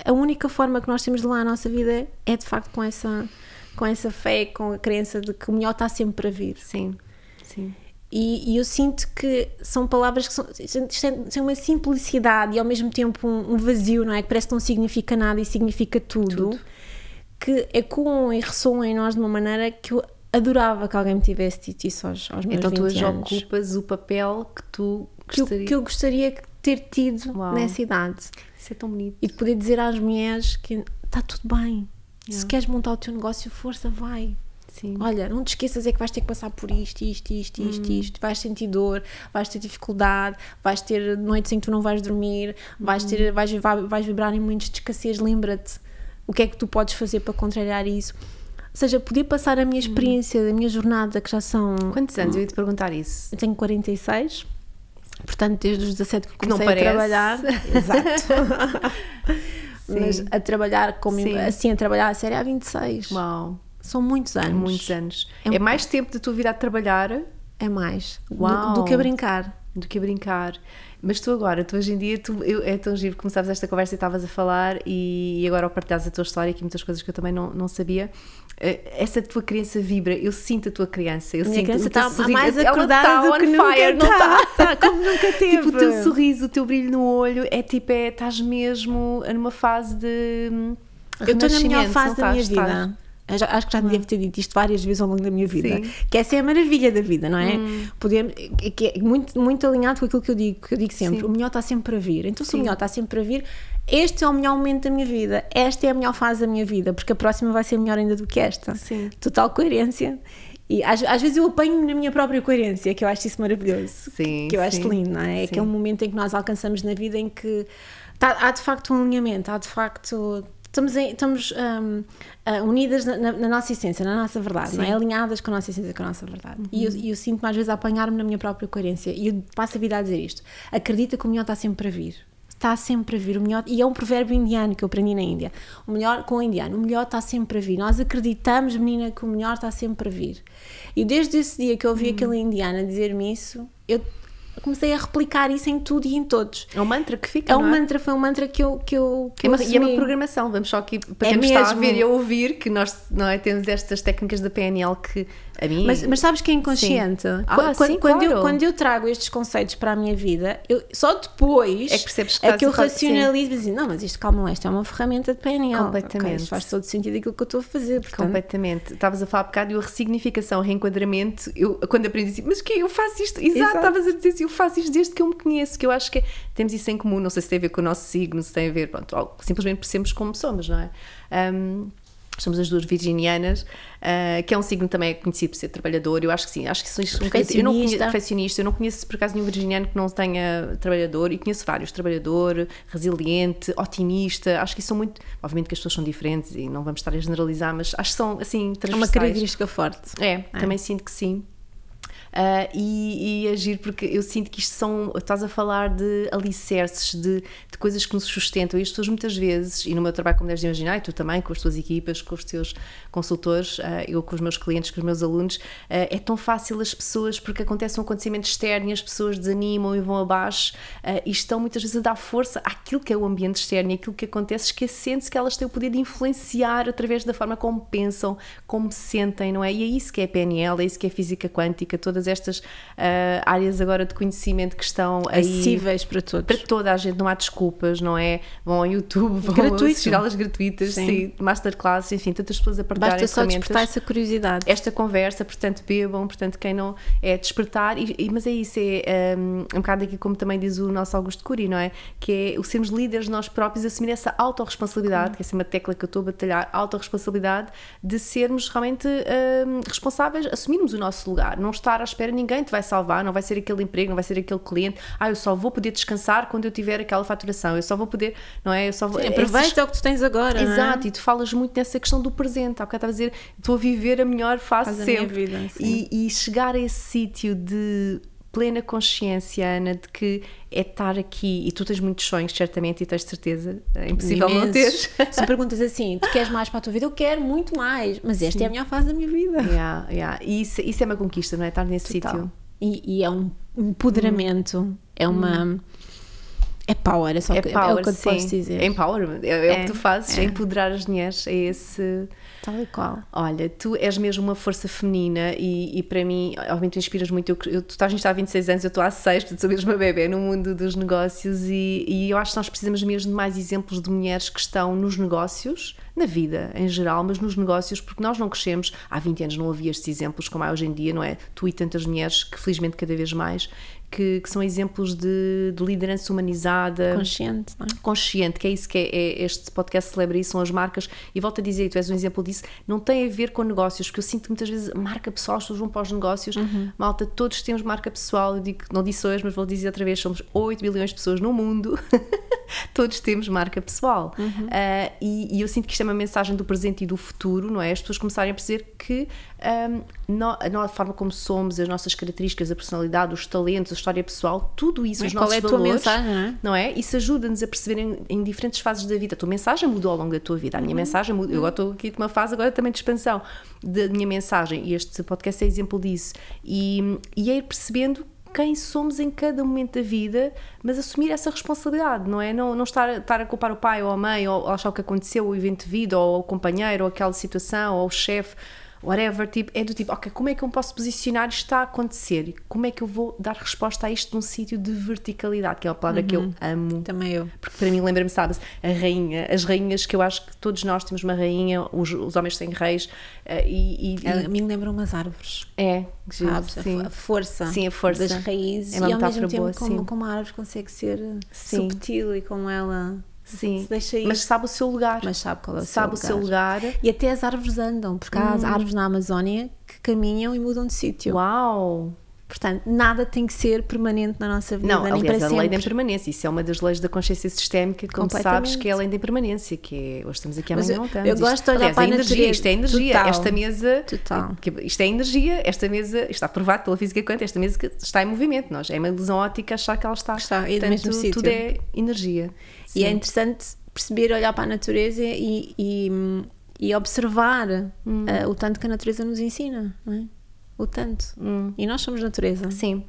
a única forma que nós temos de lá a nossa vida é de facto com essa, com essa fé, com a crença de que o melhor está sempre para vir. Sim. Sim. E, e eu sinto que são palavras que são, têm uma simplicidade e ao mesmo tempo um, um vazio, não é? Que parece que não significa nada e significa tudo, que ecoam e ressoam em nós de uma maneira que eu adorava que alguém me tivesse dito isso aos, aos meus Então 20 tu hoje anos. ocupas o papel que tu que eu, gostaria. que eu gostaria de ter tido Uau. nessa idade. Isso é tão bonito. E de poder dizer às mulheres que está tudo bem. Se queres montar o teu negócio, força, vai. Sim. Olha, não te esqueças é que vais ter que passar por isto, isto, isto, isto, isto. Vais sentir dor, vais ter dificuldade, vais ter noites em que tu não vais dormir, vais, ter, vais, vai- vais vibrar em momentos de escassez. Lembra-te o que é que tu podes fazer para contrariar isso. Ou seja, poder passar a minha experiência, a minha jornada, que já são. Quantos anos? Eu ia te perguntar isso. Eu tenho 46, portanto, desde os 17 que Que não comecei a parece. trabalhar. Exato. Mas Sim. a trabalhar como Sim. assim, a trabalhar a sério há 26. Uau. São muitos anos. Muitos anos. É, é mais tempo da tua vida a trabalhar. É mais. Do, do, que a brincar. Do que a brincar. Mas tu agora, tu hoje em dia, tu, eu, é tão giro, começavas esta conversa e estavas a falar e, e agora ao partilhares a tua história, aqui muitas coisas que eu também não, não sabia, essa tua criança vibra, eu sinto a tua criança, eu Minha sinto criança está mais acordada tá do que fire, nunca, não está, tá, como nunca teve. Tipo, o teu sorriso, o teu brilho no olho, é tipo, é, estás mesmo numa fase de Eu estou na melhor fase da minha vida. Já, acho que já devo ter dito isto várias vezes ao longo da minha vida. Sim. Que essa é a maravilha da vida, não é? Hum. Poder, que é muito, muito alinhado com aquilo que eu digo, que eu digo sempre. Sim. O melhor está sempre a vir. Então, se Sim. o melhor está sempre a vir, este é o melhor momento da minha vida. Esta é a melhor fase da minha vida. Porque a próxima vai ser melhor ainda do que esta. Sim. Total coerência. E às, às vezes eu apanho na minha própria coerência, que eu acho isso maravilhoso. Sim. Que eu acho lindo, não é? Que é um momento em que nós alcançamos na vida em que tá, há de facto um alinhamento, há de facto estamos, em, estamos um, uh, unidas na, na, na, nossa essência, na nossa verdade, não é? alinhadas com a nossa essência, com a nossa verdade. Uhum. E eu, eu sinto-me às vezes a apanhar-me na minha própria coerência. E eu passo a vida a dizer isto: acredita que o melhor está sempre a vir. Está sempre a vir o melhor, e é um provérbio indiano que eu aprendi na Índia. O melhor com o indiano, o melhor está sempre a vir. Nós acreditamos, menina, que o melhor está sempre a vir. E desde esse dia que eu ouvi uhum. aquele indiano dizer-me isso, eu comecei a replicar isso em tudo e em todos. É um mantra que fica. É um é? mantra, foi um mantra que eu. Que eu, que é uma, eu e é uma programação, vamos só aqui para quem é está a ver e a ouvir, que nós não é, temos estas técnicas da PNL que a mim. Mas, mas sabes que é inconsciente? Ah, quando, sim, quando, claro. eu, quando eu trago estes conceitos para a minha vida, eu, só depois é que, percebes que, é que eu racionalizo e digo, não, mas isto, calma, esta é uma ferramenta de PNL. Completamente. Okay, faz todo sentido aquilo que eu estou a fazer. Portanto... Completamente. Estavas a falar um bocado e a ressignificação, o reenquadramento, eu quando aprendi assim, mas que eu faço isto? Exato, estavas a dizer assim, eu faço isto desde que eu me conheço, que eu acho que temos isso em comum, não sei se tem a ver com o nosso signo, se tem a ver, pronto, simplesmente por sermos como somos, não é? Um, somos as duas virginianas, uh, que é um signo também conhecido por ser trabalhador. Eu acho que sim, acho que são um eu não conheço, perfeccionista. Eu não conheço por acaso nenhum virginiano que não tenha trabalhador e conheço vários: trabalhador, resiliente, otimista. Acho que são muito. Obviamente que as pessoas são diferentes e não vamos estar a generalizar, mas acho que são assim transversais. É uma característica forte. É, é. também sinto que sim. Uh, e, e agir, porque eu sinto que isto são. Estás a falar de alicerces, de, de coisas que nos sustentam. E as pessoas muitas vezes, e no meu trabalho, como deves imaginar, e tu também, com as tuas equipas, com os teus consultores, uh, eu com os meus clientes, com os meus alunos, uh, é tão fácil as pessoas, porque acontece um acontecimento externo e as pessoas desanimam e vão abaixo e estão muitas vezes a dar força àquilo que é o ambiente externo e aquilo que acontece, esquecendo-se que elas têm o poder de influenciar através da forma como pensam, como se sentem, não é? E é isso que é PNL, é isso que é física quântica, todas todas estas uh, áreas agora de conhecimento que estão acessíveis para todos. Para toda a gente, não há desculpas, não é? Vão ao YouTube, vão Gratuito. assistir aulas gratuitas, sim. sim, masterclasses, enfim, tantas pessoas a partilhar Basta só despertar essa curiosidade. Esta conversa, portanto, bebam, portanto, quem não é despertar, e, e mas é isso, é um, um bocado aqui como também diz o nosso Augusto Cury, não é? Que é o sermos líderes nós próprios, assumir essa autorresponsabilidade, hum. que é assim uma tecla que eu estou a batalhar, autorresponsabilidade de sermos realmente um, responsáveis, assumirmos o nosso lugar, não estar à espera, ninguém te vai salvar, não vai ser aquele emprego, não vai ser aquele cliente. Ah, eu só vou poder descansar quando eu tiver aquela faturação, eu só vou poder, não é? Eu só vou. Sim, aproveita esses... o que tu tens agora. É? Exato, é? e tu falas muito nessa questão do presente. Há bocado estava a dizer, estou a viver a melhor fase Faz sempre. Vida, e, e chegar a esse sítio de plena consciência, Ana, de que é estar aqui e tu tens muitos sonhos, certamente, e tens certeza, é impossível Imensos. não teres. Se perguntas assim, tu queres mais para a tua vida? Eu quero muito mais, mas esta Sim. é a melhor fase da minha vida. Yeah, yeah. E isso, isso é uma conquista, não é? Estar nesse sítio. E, e, é um empoderamento, hum. é uma. Hum. É power, é só é, que, power, é o que eu posso dizer. É empowerment, é, é, é, o que tu fazes, é. é empoderar as mulheres, é esse Tal e qual. Olha, tu és mesmo uma força feminina e, e para mim, obviamente, tu inspiras muito. Eu, eu, tu estás nisto há 26 anos, eu estou há 6, portanto, sou mesmo uma bebê no mundo dos negócios e, e eu acho que nós precisamos mesmo de mais exemplos de mulheres que estão nos negócios, na vida em geral, mas nos negócios, porque nós não crescemos. Há 20 anos não havia estes exemplos como há hoje em dia, não é? Tu e tantas mulheres que, felizmente, cada vez mais, que, que, são exemplos de, de, liderança humanizada. Consciente, não é? Consciente, que é isso que é, é, este podcast celebra isso, são as marcas. E volto a dizer, tu és um exemplo disso, não tem a ver com negócios, porque eu sinto que muitas vezes marca pessoal, as pessoas vão para os negócios, uhum. malta, todos temos marca pessoal, eu digo, não disse hoje, mas vou dizer outra vez, somos 8 bilhões de pessoas no mundo. todos temos marca pessoal. Uhum. Uh, e, e, eu sinto que isto é uma mensagem do presente e do futuro, não é? As pessoas começarem a perceber que um, no, a nossa forma como somos, as nossas características, a personalidade, os talentos, a história pessoal, tudo isso, Mas os nossos é valores, mensagem, não é? Não é? Isso ajuda-nos a perceber em, em, diferentes fases da vida. A tua mensagem mudou ao longo da tua vida. A minha uhum. mensagem mudou. Eu agora estou aqui numa fase agora também de expansão da minha mensagem e este podcast é exemplo disso. E, e é ir percebendo quem somos em cada momento da vida, mas assumir essa responsabilidade, não é? Não, não estar, estar a culpar o pai ou a mãe, ou achar o que aconteceu, o evento de vida, ou o companheiro, ou aquela situação, ou o chefe whatever, tipo, é do tipo, ok, como é que eu me posso posicionar isto está a acontecer? Como é que eu vou dar resposta a isto num sítio de verticalidade, que é uma palavra uhum. que eu uhum. amo. Também eu. Porque para mim lembra-me, sabes, a rainha, as rainhas que eu acho que todos nós temos uma rainha, os, os homens têm reis, uh, e, e, A mim lembram umas árvores. É, sabes? Sim. A, força, sim, a força das raízes é e ao mesmo tempo boa, como, como a árvore consegue ser sim. subtil e como ela Sim, mas sabe o seu lugar. Mas sabe qual é o sabe seu lugar. Sabe o seu lugar. E até as árvores andam, porque há hum. árvores na Amazónia que caminham e mudam de sítio. Uau! Portanto, nada tem que ser permanente na nossa vida. Não, aliás, a sempre. lei da impermanência. Isso é uma das leis da consciência sistémica, como sabes, que é a lei da impermanência, que é, hoje estamos aqui, amanhã não estamos. Eu gosto de olhar aliás, para a energia, natureza. Isto é energia. Total. Esta mesa... Total. Isto é energia. Esta mesa, está provado pela física quântica, esta mesa está em movimento. Nós, é uma ilusão ótica achar que ela está. Está, é Portanto, mesmo sítio. tudo é energia. Sim. E é interessante perceber, olhar para a natureza e, e, e observar hum. uh, o tanto que a natureza nos ensina, não é? O tanto. Hum. E nós somos natureza. Sim.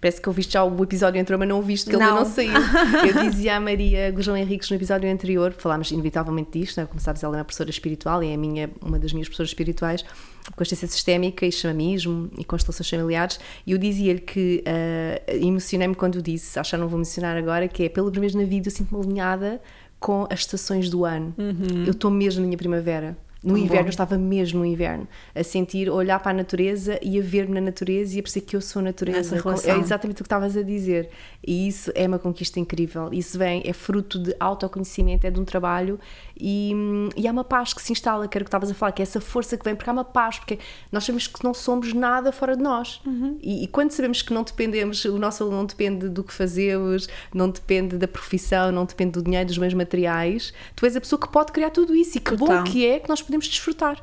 Parece que ouviste já o episódio anterior, mas não ouviste que ele não. não saiu. Eu dizia à Maria Gujão Henriques no episódio anterior, falámos inevitavelmente disto, né? como sabes, ela é uma professora espiritual e é minha, uma das minhas professoras espirituais, consciência sistémica e chamanismo e constelações familiares, e eu dizia-lhe que uh, emocionei-me quando disse, acho que não vou mencionar agora, que é pela primeira vez na vida eu sinto-me alinhada com as estações do ano. Uhum. Eu estou mesmo na minha primavera. No inverno, eu estava mesmo no inverno, a sentir, a olhar para a natureza e a ver-me na natureza e a perceber que eu sou natureza. É exatamente o que estavas a dizer. E isso é uma conquista incrível. Isso vem, é fruto de autoconhecimento, é de um trabalho e, e há uma paz que se instala, que era o que estavas a falar, que é essa força que vem, porque há uma paz, porque nós sabemos que não somos nada fora de nós. Uhum. E, e, quando sabemos que não dependemos, o nosso não depende do que fazemos, não depende da profissão, não depende do dinheiro, dos bens materiais, tu és a pessoa que pode criar tudo isso. E que Total. bom que é que nós podemos desfrutar.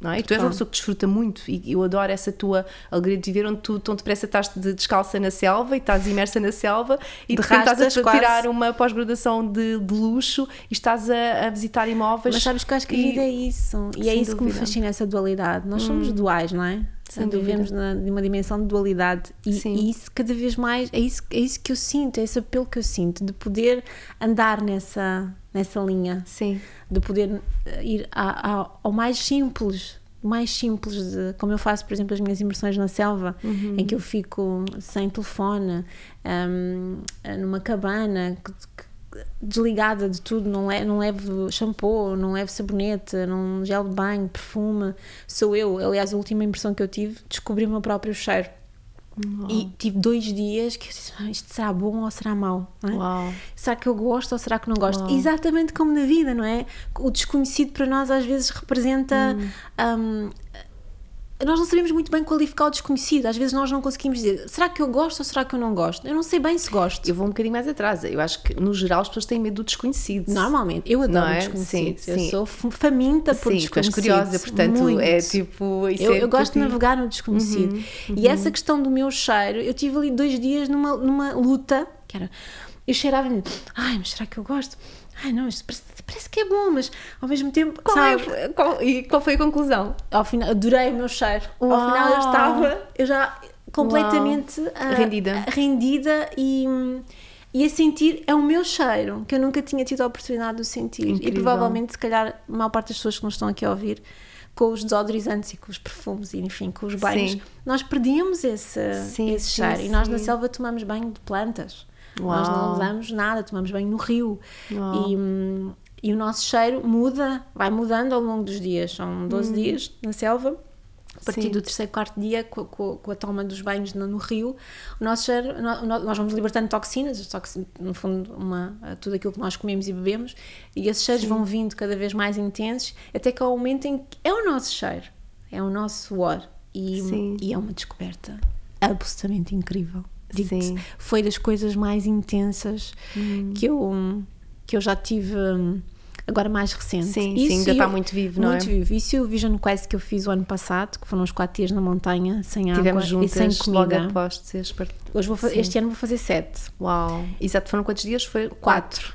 Não é? E tu és uma pessoa que desfruta muito e eu adoro essa tua alegria de viver onde tu tão depressa estás de descalça na selva e estás imersa na selva e de, de repente estás a tirar uma pós-graduação de, de, luxo e estás a, a, visitar imóveis. Mas sabes que eu acho que a vida é isso e é isso dúvida. que me fascina essa dualidade. Nós somos hum. duais, não é? Sem vivemos na, numa dimensão de dualidade e, e, isso cada vez mais é isso, é isso que eu sinto, é esse apelo que eu sinto de poder andar nessa, nessa linha, Sim. de poder eh, ir a, a, ao mais simples, mais simples, de, como eu faço, por exemplo, as minhas imersões na selva, uhum. em que eu fico sem telefone, um, numa cabana, desligada de tudo, não, le não levo shampoo, não levo sabonete, não gel de banho, perfume, sou eu. Aliás, a última impressão que eu tive, descobri o meu próprio cheiro. Uau. E tive dois dias que eu disse: ah, isto será bom ou será mau? É? Será que eu gosto ou será que não gosto? Uau. Exatamente como na vida, não é? O desconhecido para nós às vezes representa. Hum. Um, nós não sabemos muito bem qualificar o desconhecido. Às vezes nós não conseguimos dizer será que eu gosto ou será que eu não gosto? Eu não sei bem se gosto. Eu vou um bocadinho mais atrás. Eu acho que, no geral, as pessoas têm medo do desconhecido. Normalmente. Eu adoro é? o desconhecido. Sim, eu sim. sou faminta por sim, desconhecido. Sim, curiosa, portanto, muito. é tipo. eu, é eu gosto de navegar no desconhecido. Uhum, uhum. E essa questão do meu cheiro, eu tive ali dois dias numa, numa luta, que era. Eu cheirava e ai, mas será que eu gosto? Ai, não, isto parece, parece que é bom, mas ao mesmo tempo. Qual, sabe, é, qual, e qual foi a conclusão? Ao final, adorei o meu cheiro. Uau. Ao final eu estava, eu já completamente uh, rendida. rendida e, e a sentir é o meu cheiro, que eu nunca tinha tido a oportunidade de sentir. Incrível. E provavelmente, se calhar, a maior parte das pessoas que nos estão aqui a ouvir, com os desodorizantes e com os perfumes e enfim, com os banhos, sim. nós perdíamos esse, sim, esse cheiro. Sim, e nós na selva tomamos banho de plantas. Uau. Nós não usamos nada, tomamos banho no rio. E, hum, e o nosso cheiro muda, vai mudando ao longo dos dias. São 12 hum. dias na selva. A partir Sim. do terceiro, quarto dia, com, com, com, a toma dos banhos no, rio, o nosso cheiro, nós vamos libertando toxinas, toxinas no fundo, uma, tudo aquilo que nós comemos e bebemos, e esses cheiros Sim. vão vindo cada vez mais intensos, até que ao momento em que é o nosso cheiro, é o nosso suor. E, e é uma descoberta absolutamente incrível foi das coisas mais intensas Hum. que, eu, que eu já tive hum, agora mais recente. Sim, Isso sim, ainda está muito vivo, não muito é? vivo. Isso e o Vision Quest que eu fiz o ano passado, que foram os quatro dias na montanha, sem Tivemos água e sem juntas logo comida. após part- Hoje vou fa- Sim. este ano vou fazer sete. Uau! Exato, foram quantos dias? Foi quatro.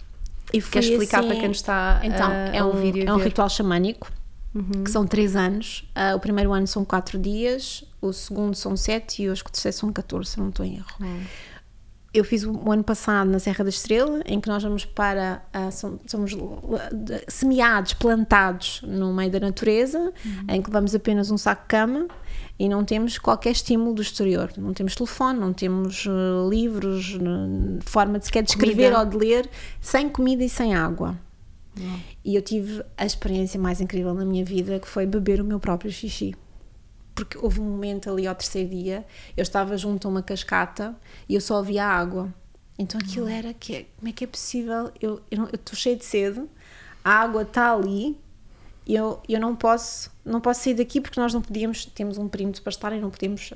E Queres foi explicar assim- para quem nos está Então, a, é a um, ouvir e a é um ritual xamânico, que são três anos. Ah, o primeiro ano são quatro dias, o segundo são sete e hoje o terceiro são 14, se não estou em erro. Eu fiz o, o ano passado na Serra da Estrela, em que nós vamos para. som- somos semeados, plantados no meio da natureza, em que levamos apenas um saco de cama e não temos qualquer estímulo do exterior. Não temos telefone, não temos ah, livros, forma de sequer de escrever Comida. ou de ler, sem comida e sem água. E eu tive a experiência mais incrível na minha vida, que foi beber o meu próprio xixi. Porque houve um momento ali ao terceiro dia, eu estava junto a uma cascata e eu só ouvia água. Então aquilo era que é- como é que é possível? Eu estou cheia de sede, a água está ali e eu, eu não posso não posso sair daqui porque nós não podíamos, temos um perímetro para estar e não podemos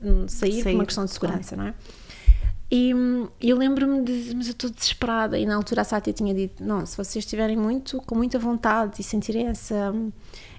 hum, sair, por uma questão de segurança, não é? E eu lembro-me de, mas eu estou desesperada. E na altura a Sátia tinha dito: não, se vocês estiverem muito, com muita vontade e sentirem essa,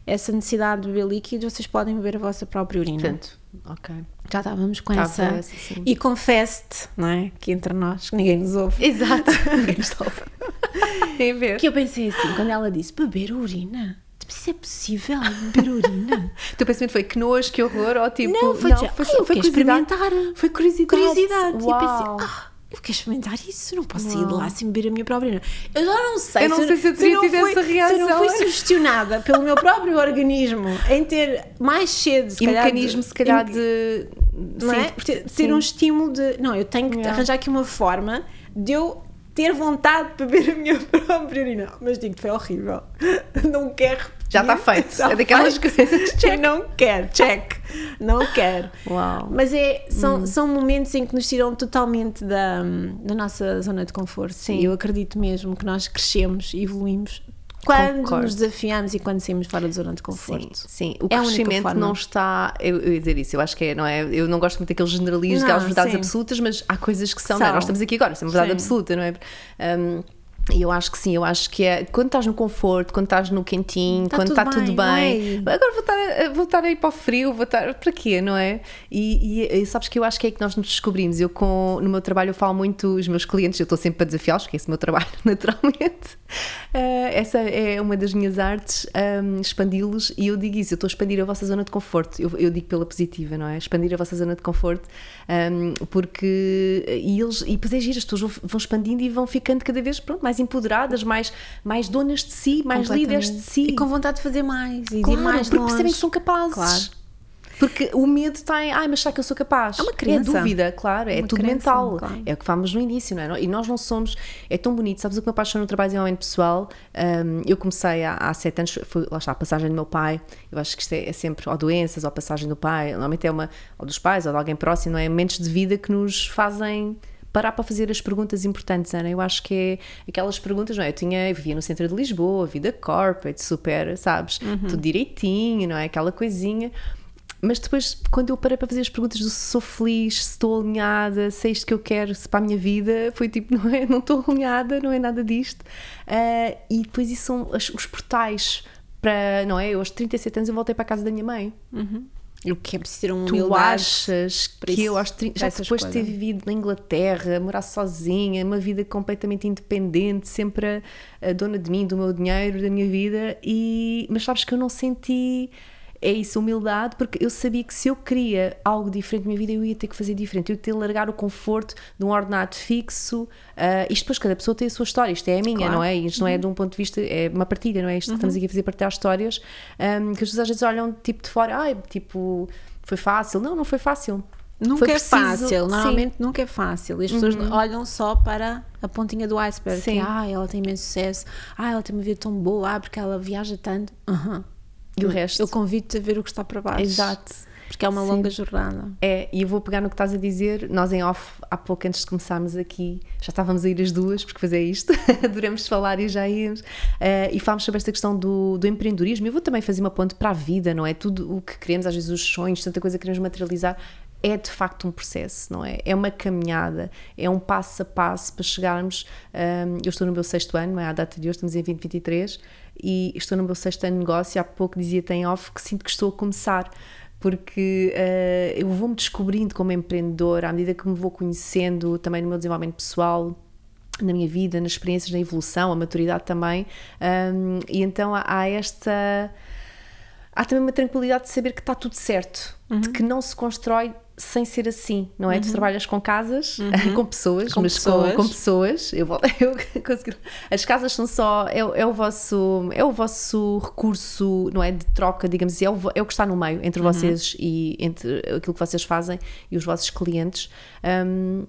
essa necessidade de beber líquido, vocês podem beber a vossa própria urina. Portanto, ok. Já estávamos com Estava essa. essa, sim. E confesse-te, não é? Que entre nós, que ninguém nos ouve. Exato. Ninguém nos ouvir. Tem a ver. Que eu pensei assim, quando ela disse beber urina. Tipo, isso é possível, beber urina? O teu pensamento foi que nojo, que horror, ou tipo. Não, foi já, "Ai, eu quero experimentar." Foi curiosidade. curiosidade. E eu Uau. pensei, ah, eu quero experimentar isso, não posso sair de lá sem beber a minha própria urina. Eu já não sei. Eu não sei se eu teria tido essa Se eu não reação. fui sugestionada pelo meu próprio organismo em ter mais cedo, se E calhar, mecanismo, de- se calhar, de. não sim, é? Ter, ter sim. um estímulo de. Não, eu tenho que Yeah. arranjar aqui uma forma de eu ter vontade de beber a minha própria urina. Mas digo-te, foi horrível. Não quero repetir. Já está feito. Está é daquelas feito. coisas. Eu não quero, check. Não quero. Uau. Mas é, são, são momentos em que nos tiram totalmente da, da nossa zona de conforto. Sim. E eu acredito mesmo que nós crescemos e evoluímos quando Concordo. nos desafiamos e quando saímos fora da zona de Sim, conforto. sim. O É crescimento não está. Eu, eu ia dizer isso, eu acho que é, não é? Eu não gosto muito daqueles generalismos, Não, daquelas verdades sim. absolutas, mas há coisas que são, São. não é? Nós estamos aqui agora, isso é uma verdade Sim. absoluta, não é? Um, e eu acho que sim, eu acho que é quando estás no conforto, quando estás no quentinho, Está quando tudo está tudo bem, bem, não é? agora vou estar, a- vou estar aí para o frio, vou estar para quê, não é? E, e- e sabes que eu acho que é aí que nós nos descobrimos. Eu, com, no meu trabalho, eu falo muito os meus clientes, eu estou sempre para desafiá-los, que é esse o meu trabalho, naturalmente. Ah, essa é uma das minhas artes, ahm, expandi-los, e eu digo isso, eu estou a expandir a vossa zona de conforto. Eu, eu digo pela positiva, não é? Expandir a vossa zona de conforto, ahm, porque. E, eles, e depois é giro, as pessoas vão, vão expandindo e vão ficando cada vez pronto, mais empoderadas, mais, mais donas de si, mais líderes de si. E com vontade de fazer mais e Claro, ir mais porque longe. percebem que são capazes. Claro. Porque o medo está em, ai, mas será que eu sou capaz? É uma crença. É dúvida, claro, é Uma tudo mental. claro. É o que falamos no início, não é? E nós não somos. É tão bonito, sabes o que me apaixona no trabalho de desenvolvimento pessoal? Um, eu comecei há, há sete anos, foi, lá está, a passagem do meu pai. Eu acho que isto é, é sempre, ou doenças, ou a passagem do pai, normalmente é uma, ou dos pais, ou de alguém próximo, não é? Momentos de vida que nos fazem parar para fazer as perguntas importantes, Ana. Eu acho que é aquelas perguntas, não é? Eu tinha, eu vivia no centro de Lisboa, vida corporate, super, sabes? Tudo direitinho, não é? Aquela coisinha. Mas depois, quando eu parei para fazer as perguntas do se sou feliz, se estou alinhada, se é isto que eu quero se para a minha vida, foi tipo, não é? Não estou alinhada, não é nada disto. Ah, e depois isso são as- os portais para, não é? Eu aos 37 anos eu voltei para a casa da minha mãe. O que é preciso ter uma Tu achas que isso- eu aos 30, para já depois de ter vivido na Inglaterra, morar sozinha, uma vida completamente independente, sempre a, a dona de mim, do meu dinheiro, da minha vida, e mas sabes que eu não senti é isso, humildade, porque eu sabia que se eu queria algo diferente na minha vida, eu ia ter que fazer diferente, eu ia ter que largar o conforto de um ordenado fixo. ah, isto depois, cada pessoa tem a sua história, isto é a minha, Claro. não é? Isto não é de um ponto de vista, é uma partilha, não é? Isto que estamos aqui a fazer partilhar histórias, ahm, que as pessoas às vezes olham tipo de fora, ai, tipo, foi fácil. Não, não foi fácil. Nunca Foi é preciso- fácil, sim. Uhum. normalmente nunca é fácil. E as pessoas olham só para a pontinha do iceberg. Sim. Que, ah, ela tem imenso sucesso. Ah, ela tem uma vida tão boa. Ah, porque ela viaja tanto. Aham. E o resto? Eu convido-te a ver o que está para baixo. Exato. Porque é uma Sim. longa jornada. É, e eu vou pegar no que estás a dizer. Nós em off, há pouco antes de começarmos aqui, já estávamos a ir as duas, porque fazer isto, adoramos falar e já íamos. Eh, e falámos sobre esta questão do, do empreendedorismo. Eu vou também fazer uma ponte para a vida, não é? Tudo o que queremos, às vezes os sonhos, tanta coisa que queremos materializar. é de facto um processo, não é? É uma caminhada, é um passo a passo para chegarmos. Um, eu estou no meu sexto ano, não é? À data de hoje, estamos em 2023 e estou no meu sexto ano de negócio. Há pouco dizia tem off que sinto que estou a começar porque uh, eu vou-me descobrindo como empreendedora à medida que me vou conhecendo também no meu desenvolvimento pessoal na minha vida, nas experiências, na evolução, a maturidade também, um, e então há, há esta há também uma tranquilidade de saber que está tudo certo, uhum. de que não se constrói sem ser assim, não é? Uhum. Tu trabalhas com casas, uhum. com pessoas, com mas pessoas. Com, com, pessoas. Eu, eu consegui, as casas são só é, é, o vosso é o vosso recurso, não é de troca, digamos assim, é o, é o que está no meio entre uhum. vocês e entre aquilo que vocês fazem e os vossos clientes. Um,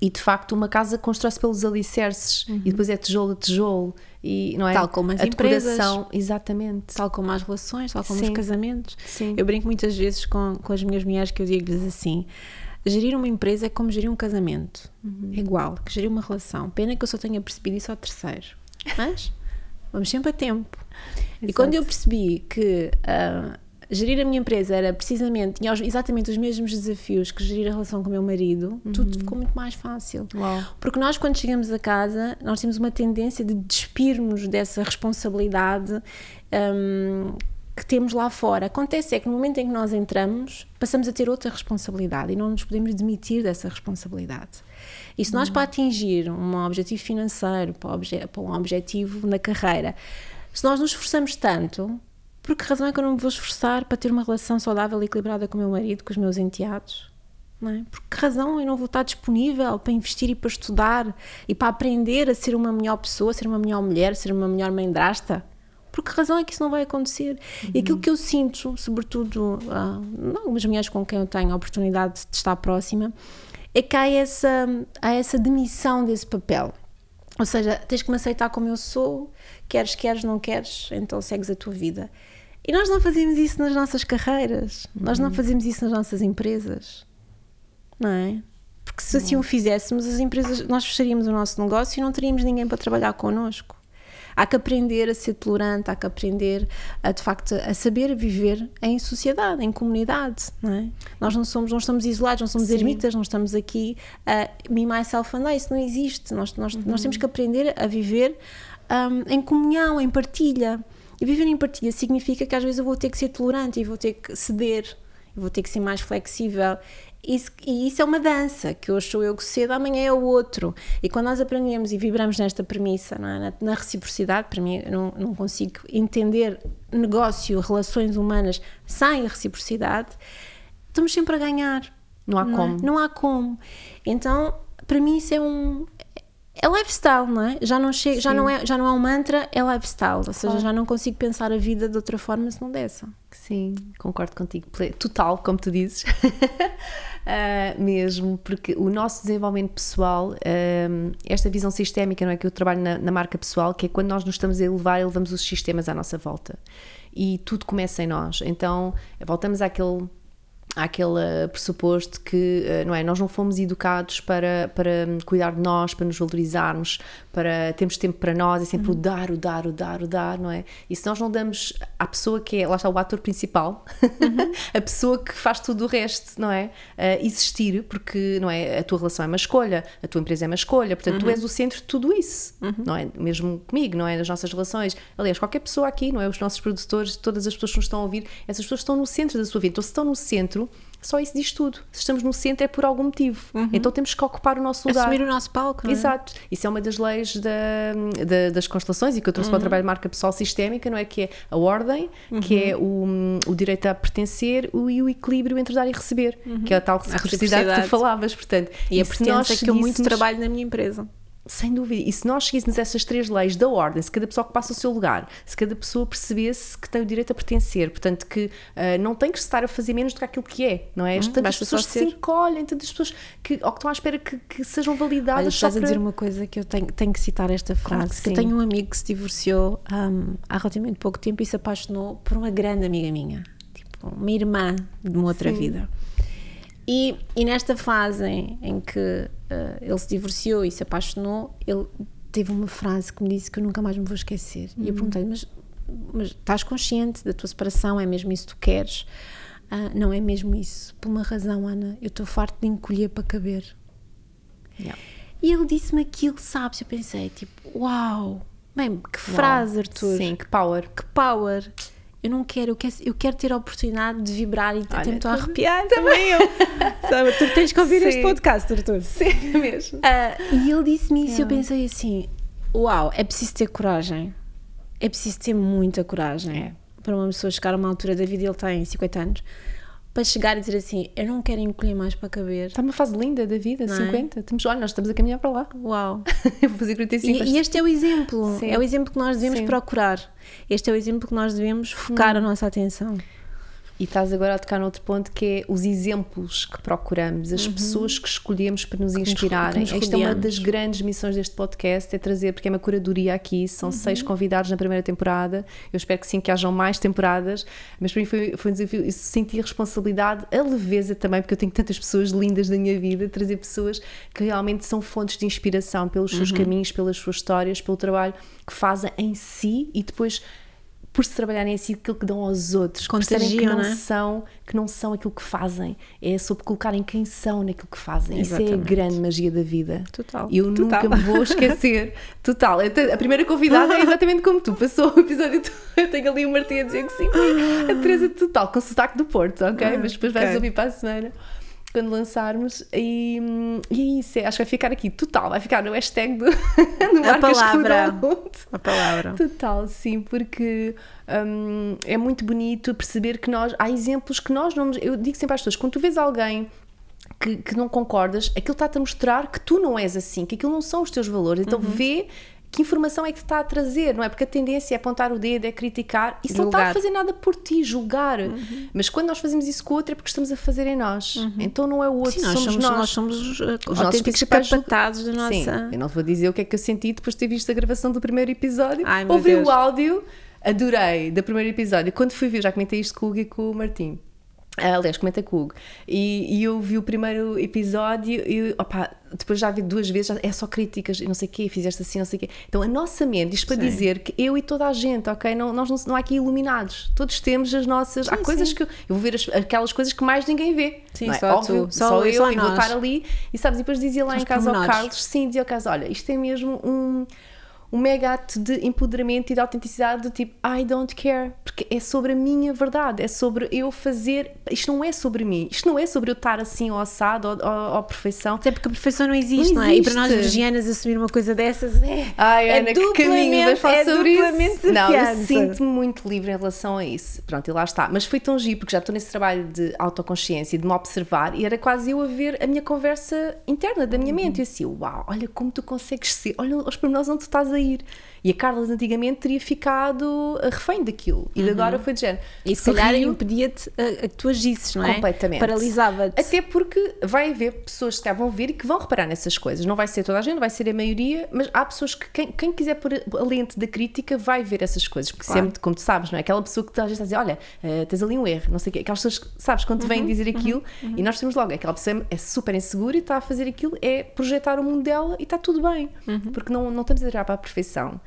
e de facto uma casa constrói-se pelos alicerces uhum. e depois é tijolo a tijolo e não é tal como as a empresas exatamente tal como as relações tal como Sim. os casamentos Sim. eu brinco muitas vezes com, com as minhas mulheres que eu digo-lhes assim gerir uma empresa é como gerir um casamento uhum. é igual que gerir uma relação pena que eu só tenha percebido isso ao terceiro mas vamos sempre a tempo Exato. e quando eu percebi que uh, gerir a minha empresa era precisamente, tinha exatamente os mesmos desafios que gerir a relação com o meu marido, uhum. tudo ficou muito mais fácil. Uau. Porque nós, quando chegamos a casa, nós temos uma tendência de despirmos dessa responsabilidade um, que temos lá fora. Acontece é que no momento em que nós entramos, passamos a ter outra responsabilidade e não nos podemos demitir dessa responsabilidade. E se nós, uhum. para atingir um objetivo financeiro, para, obje para um objetivo na carreira, se nós nos esforçamos tanto, por que razão é que eu não me vou esforçar para ter uma relação saudável e equilibrada com o meu marido, com os meus enteados? Não é? Por que razão eu não vou estar disponível para investir e para estudar e para aprender a ser uma melhor pessoa, ser uma melhor mulher, ser uma melhor mãe drasta? Por que razão é que isso não vai acontecer? Uhum. E aquilo que eu sinto, sobretudo uh, algumas mulheres com quem eu tenho a oportunidade de estar próxima, é que há essa, há essa demissão desse papel. Ou seja, tens que me aceitar como eu sou, queres, queres, não queres, então segues a tua vida. E nós não fazemos isso nas nossas carreiras, uhum. nós não uhum. fazemos isso nas nossas empresas, não é? Porque se assim o fizéssemos, as empresas, nós fecharíamos o nosso negócio e não teríamos ninguém para trabalhar connosco. Há que aprender a ser tolerante, há que aprender a, de facto a saber viver em sociedade, em comunidade, não é? Nós não somos, não estamos isolados, não somos Sim. ermitas, não estamos aqui a me, myself and I, isso não existe. Nós, nós, uhum. nós temos que aprender a viver um, em comunhão, em partilha. E viver em partilha significa que às vezes eu vou ter que ser tolerante e vou ter que ceder, vou ter que ser mais flexível. Isso, e isso é uma dança, que hoje sou eu que cedo, amanhã é o outro. E quando nós aprendemos e vibramos nesta premissa, é? na, na, reciprocidade, para mim, eu não, não consigo entender negócio, relações humanas sem reciprocidade, estamos sempre a ganhar. Não há não é? como. É? Não há como. Então, para mim, isso é um, é lifestyle, não é? Já não, chega, já, não é, já não é um mantra, é lifestyle. Ou seja, claro. já não consigo pensar a vida de outra forma se não dessa. Sim, concordo contigo. Total, como tu dizes. uh, mesmo, porque o nosso desenvolvimento pessoal, uh, esta visão sistémica, não é? Que eu trabalho na, na marca pessoal, que é quando nós nos estamos a elevar, elevamos os sistemas à nossa volta. E tudo começa em nós. Então, voltamos àquele há aquele pressuposto que eh, não é, nós não fomos educados para, para cuidar de nós, para nos valorizarmos, para termos tempo para nós, é sempre uhum. o dar, o dar, o dar, o dar, não é? E se nós não damos à pessoa que é, lá está o ator principal, uhum. a pessoa que faz tudo o resto, não é? Uh, existir, porque não é, a tua relação é uma escolha, a tua empresa é uma escolha, portanto uhum. tu és o centro de tudo isso, uhum. não é? Mesmo comigo, não é? Nas nossas relações. Aliás, qualquer pessoa aqui, não é? Os nossos produtores, todas as pessoas que nos estão a ouvir, essas pessoas estão no centro da sua vida. Então, se estão no centro, só isso diz tudo. Se estamos no centro é por algum motivo. Uhum. Então temos que ocupar o nosso lugar. Assumir o nosso palco. Não é? Exato. Isso é uma das leis da, da, das constelações e que eu trouxe uhum. para o uhum. trabalho de marca pessoal sistémica, não é? Que é a ordem, uhum. que é o, o direito a pertencer e o equilíbrio entre dar e receber, uhum. que é a tal reciprocidade que tu falavas. Portanto, e, e a pertença que eu muito trabalho na minha empresa. Sem dúvida. E se nós seguíssemos essas três leis da ordem, se cada pessoa ocupasse o seu lugar, se cada pessoa percebesse que tem o direito a pertencer, portanto que uh, não tem que estar a fazer menos do que aquilo que é, não é? Hum, tantas pessoas que se encolhem, tantas pessoas que, ou que estão à espera que, que sejam validadas. Olha, estás para... a dizer uma coisa que eu tenho, tenho que citar esta frase. Claro que eu tenho um amigo que se divorciou um, há relativamente pouco tempo e se apaixonou por uma grande amiga minha, tipo uma irmã de uma outra sim. vida. E, e nesta fase em, em que uh, ele se divorciou e se apaixonou, ele teve uma frase que me disse que eu nunca mais me vou esquecer. Uhum. E eu uhum. perguntei-lhe, mas, mas estás consciente da tua separação? É mesmo isso que tu queres? Ah, não é mesmo isso. Por uma razão, Ana. Eu estou farto de encolher para caber. Yeah. E ele disse-me aquilo, sabes? Eu pensei, tipo, uau! Bem, que frase, Arthur. Sim, que power. Que power. Eu não quero, eu quero, eu quero ter a oportunidade de vibrar e até a arrepiar também eu. Tu tens que ouvir Sim. este podcast, Arthur. Sim, mesmo. Ah, e ele disse-me isso e eu pensei assim: Uau, é preciso ter coragem. É preciso ter muita coragem É. para uma pessoa chegar a uma altura da vida, ele tem 50 anos, para chegar e dizer assim: Eu não quero encolher mais para caber. Está uma fase linda da vida, Não é? 50. Estamos, olha, nós estamos a caminhar para lá. Uau. Eu vou fazer 45. E, e este é o exemplo, Sim. é o exemplo que nós devemos Sim. procurar. Este é o exemplo que nós devemos focar Hum. a nossa atenção. E estás agora a tocar noutro ponto que é os exemplos que procuramos, as pessoas que escolhemos para nos inspirarem. Uhum. que nos Esta é uma das grandes missões deste podcast, é trazer, porque é uma curadoria aqui, Uhum. são seis convidados na primeira temporada. Eu espero que sim, que hajam mais temporadas, mas para mim foi, foi um desafio. Eu senti a responsabilidade, a leveza também, porque eu tenho tantas pessoas lindas na minha vida, trazer pessoas que realmente são fontes de inspiração pelos seus Uhum. caminhos, pelas suas histórias, pelo trabalho que fazem em si e depois por se trabalharem em si aquilo que dão aos outros, percebem que não não é? são, que não são aquilo que fazem, é sobre colocarem quem são naquilo que fazem. Isso é a Exatamente. grande magia da vida. Total. Eu Total. nunca me vou esquecer. Total. Te- A primeira convidada é exatamente como tu. Passou o episódio. Eu tenho ali o Martim a dizer que sim. A Teresa total, com sotaque do Porto, ok? Ah, Mas depois vais ok. ouvir para a semana. Quando lançarmos, e, e é isso, é, acho que vai ficar aqui, total, vai ficar no hashtag do, do A palavra. A palavra. Total, sim, porque hum, é muito bonito perceber que nós há exemplos que nós não. Eu digo sempre às pessoas, quando tu vês alguém que, que não concordas, aquilo está-te a mostrar que tu não és assim, que aquilo não são os teus valores. Então Uhum. vê que informação é que te está a trazer, não é? Porque a tendência é apontar o dedo, é criticar, isso não está a fazer nada por ti, julgar. Uhum. Mas quando nós fazemos isso com o outro é porque estamos a fazer em nós. Então não é o outro, Sim, nós somos, somos, nós. nós somos os, uh, Os autênticos capatados da nossa. Sim, eu não vou dizer o que é que eu senti depois de ter visto a gravação do primeiro episódio. Ai, Ouvi Deus. o áudio, adorei, do primeiro episódio. Quando fui ver, já comentei isto com o Hugo e com o Martim. Ah, Aliás, comenta Hugo. E, e eu vi o primeiro episódio e opa, depois já vi duas vezes, já- é só críticas e não sei o quê, fizeste assim, não sei o quê. Então a nossa mente, isto para Sim. dizer que eu e toda a gente, ok? Não, nós não, não há aqui iluminados. Todos temos as nossas. há Sim, coisas sim. que eu, eu vou ver as- aquelas coisas que mais ninguém vê. Sim, é? só tu. Óbvio, Só- só, eu só e vou estar ali. E sabes, e depois dizia lá em casa ao. Carlos, sim, dizia ao Carlos: olha, isto é mesmo um, um mega ato de empoderamento e de autenticidade do tipo I don't care, porque é sobre a minha verdade, é sobre eu fazer. Isto não é sobre mim, isto não é sobre eu estar assim ao assado ou, ou, ou perfeição. Até porque a perfeição não existe, não, Não é? E para nós existe. virgianas assumir uma coisa dessas é. Ai, é Ana, que caminho vais falar é sobre duplamente isso? Não, eu sinto-me muito livre em relação a isso. Pronto, e lá está. Mas foi tão giro, porque já estou nesse trabalho de autoconsciência, de me observar, e era quase eu a ver a minha conversa interna da minha Uhum. mente. E assim, uau, olha como tu consegues ser, olha os pormenores onde tu estás a ir. E a Carla antigamente teria ficado a refém daquilo. E de agora foi de género. Uhum. E se calhar impedia-te a, a que tu agisses, não é? Completamente. Paralisava-te. Até porque vai haver pessoas que vão ver e que vão reparar nessas coisas. Não vai ser toda a gente, vai ser a maioria, mas há pessoas que, quem, quem quiser pôr a lente da crítica, vai ver essas coisas. Porque Claro. sempre, como tu sabes, não é? Aquela pessoa que às vezes está a dizer: olha, eh, tens ali um erro, não sei o quê. Aquelas pessoas que, sabes, quando te vêm Uhum, dizer aquilo e nós temos logo, aquela pessoa é super insegura e está a fazer aquilo, é projetar o mundo dela e está tudo bem. Uhum. Porque não, não estamos a tirar para a perfeição.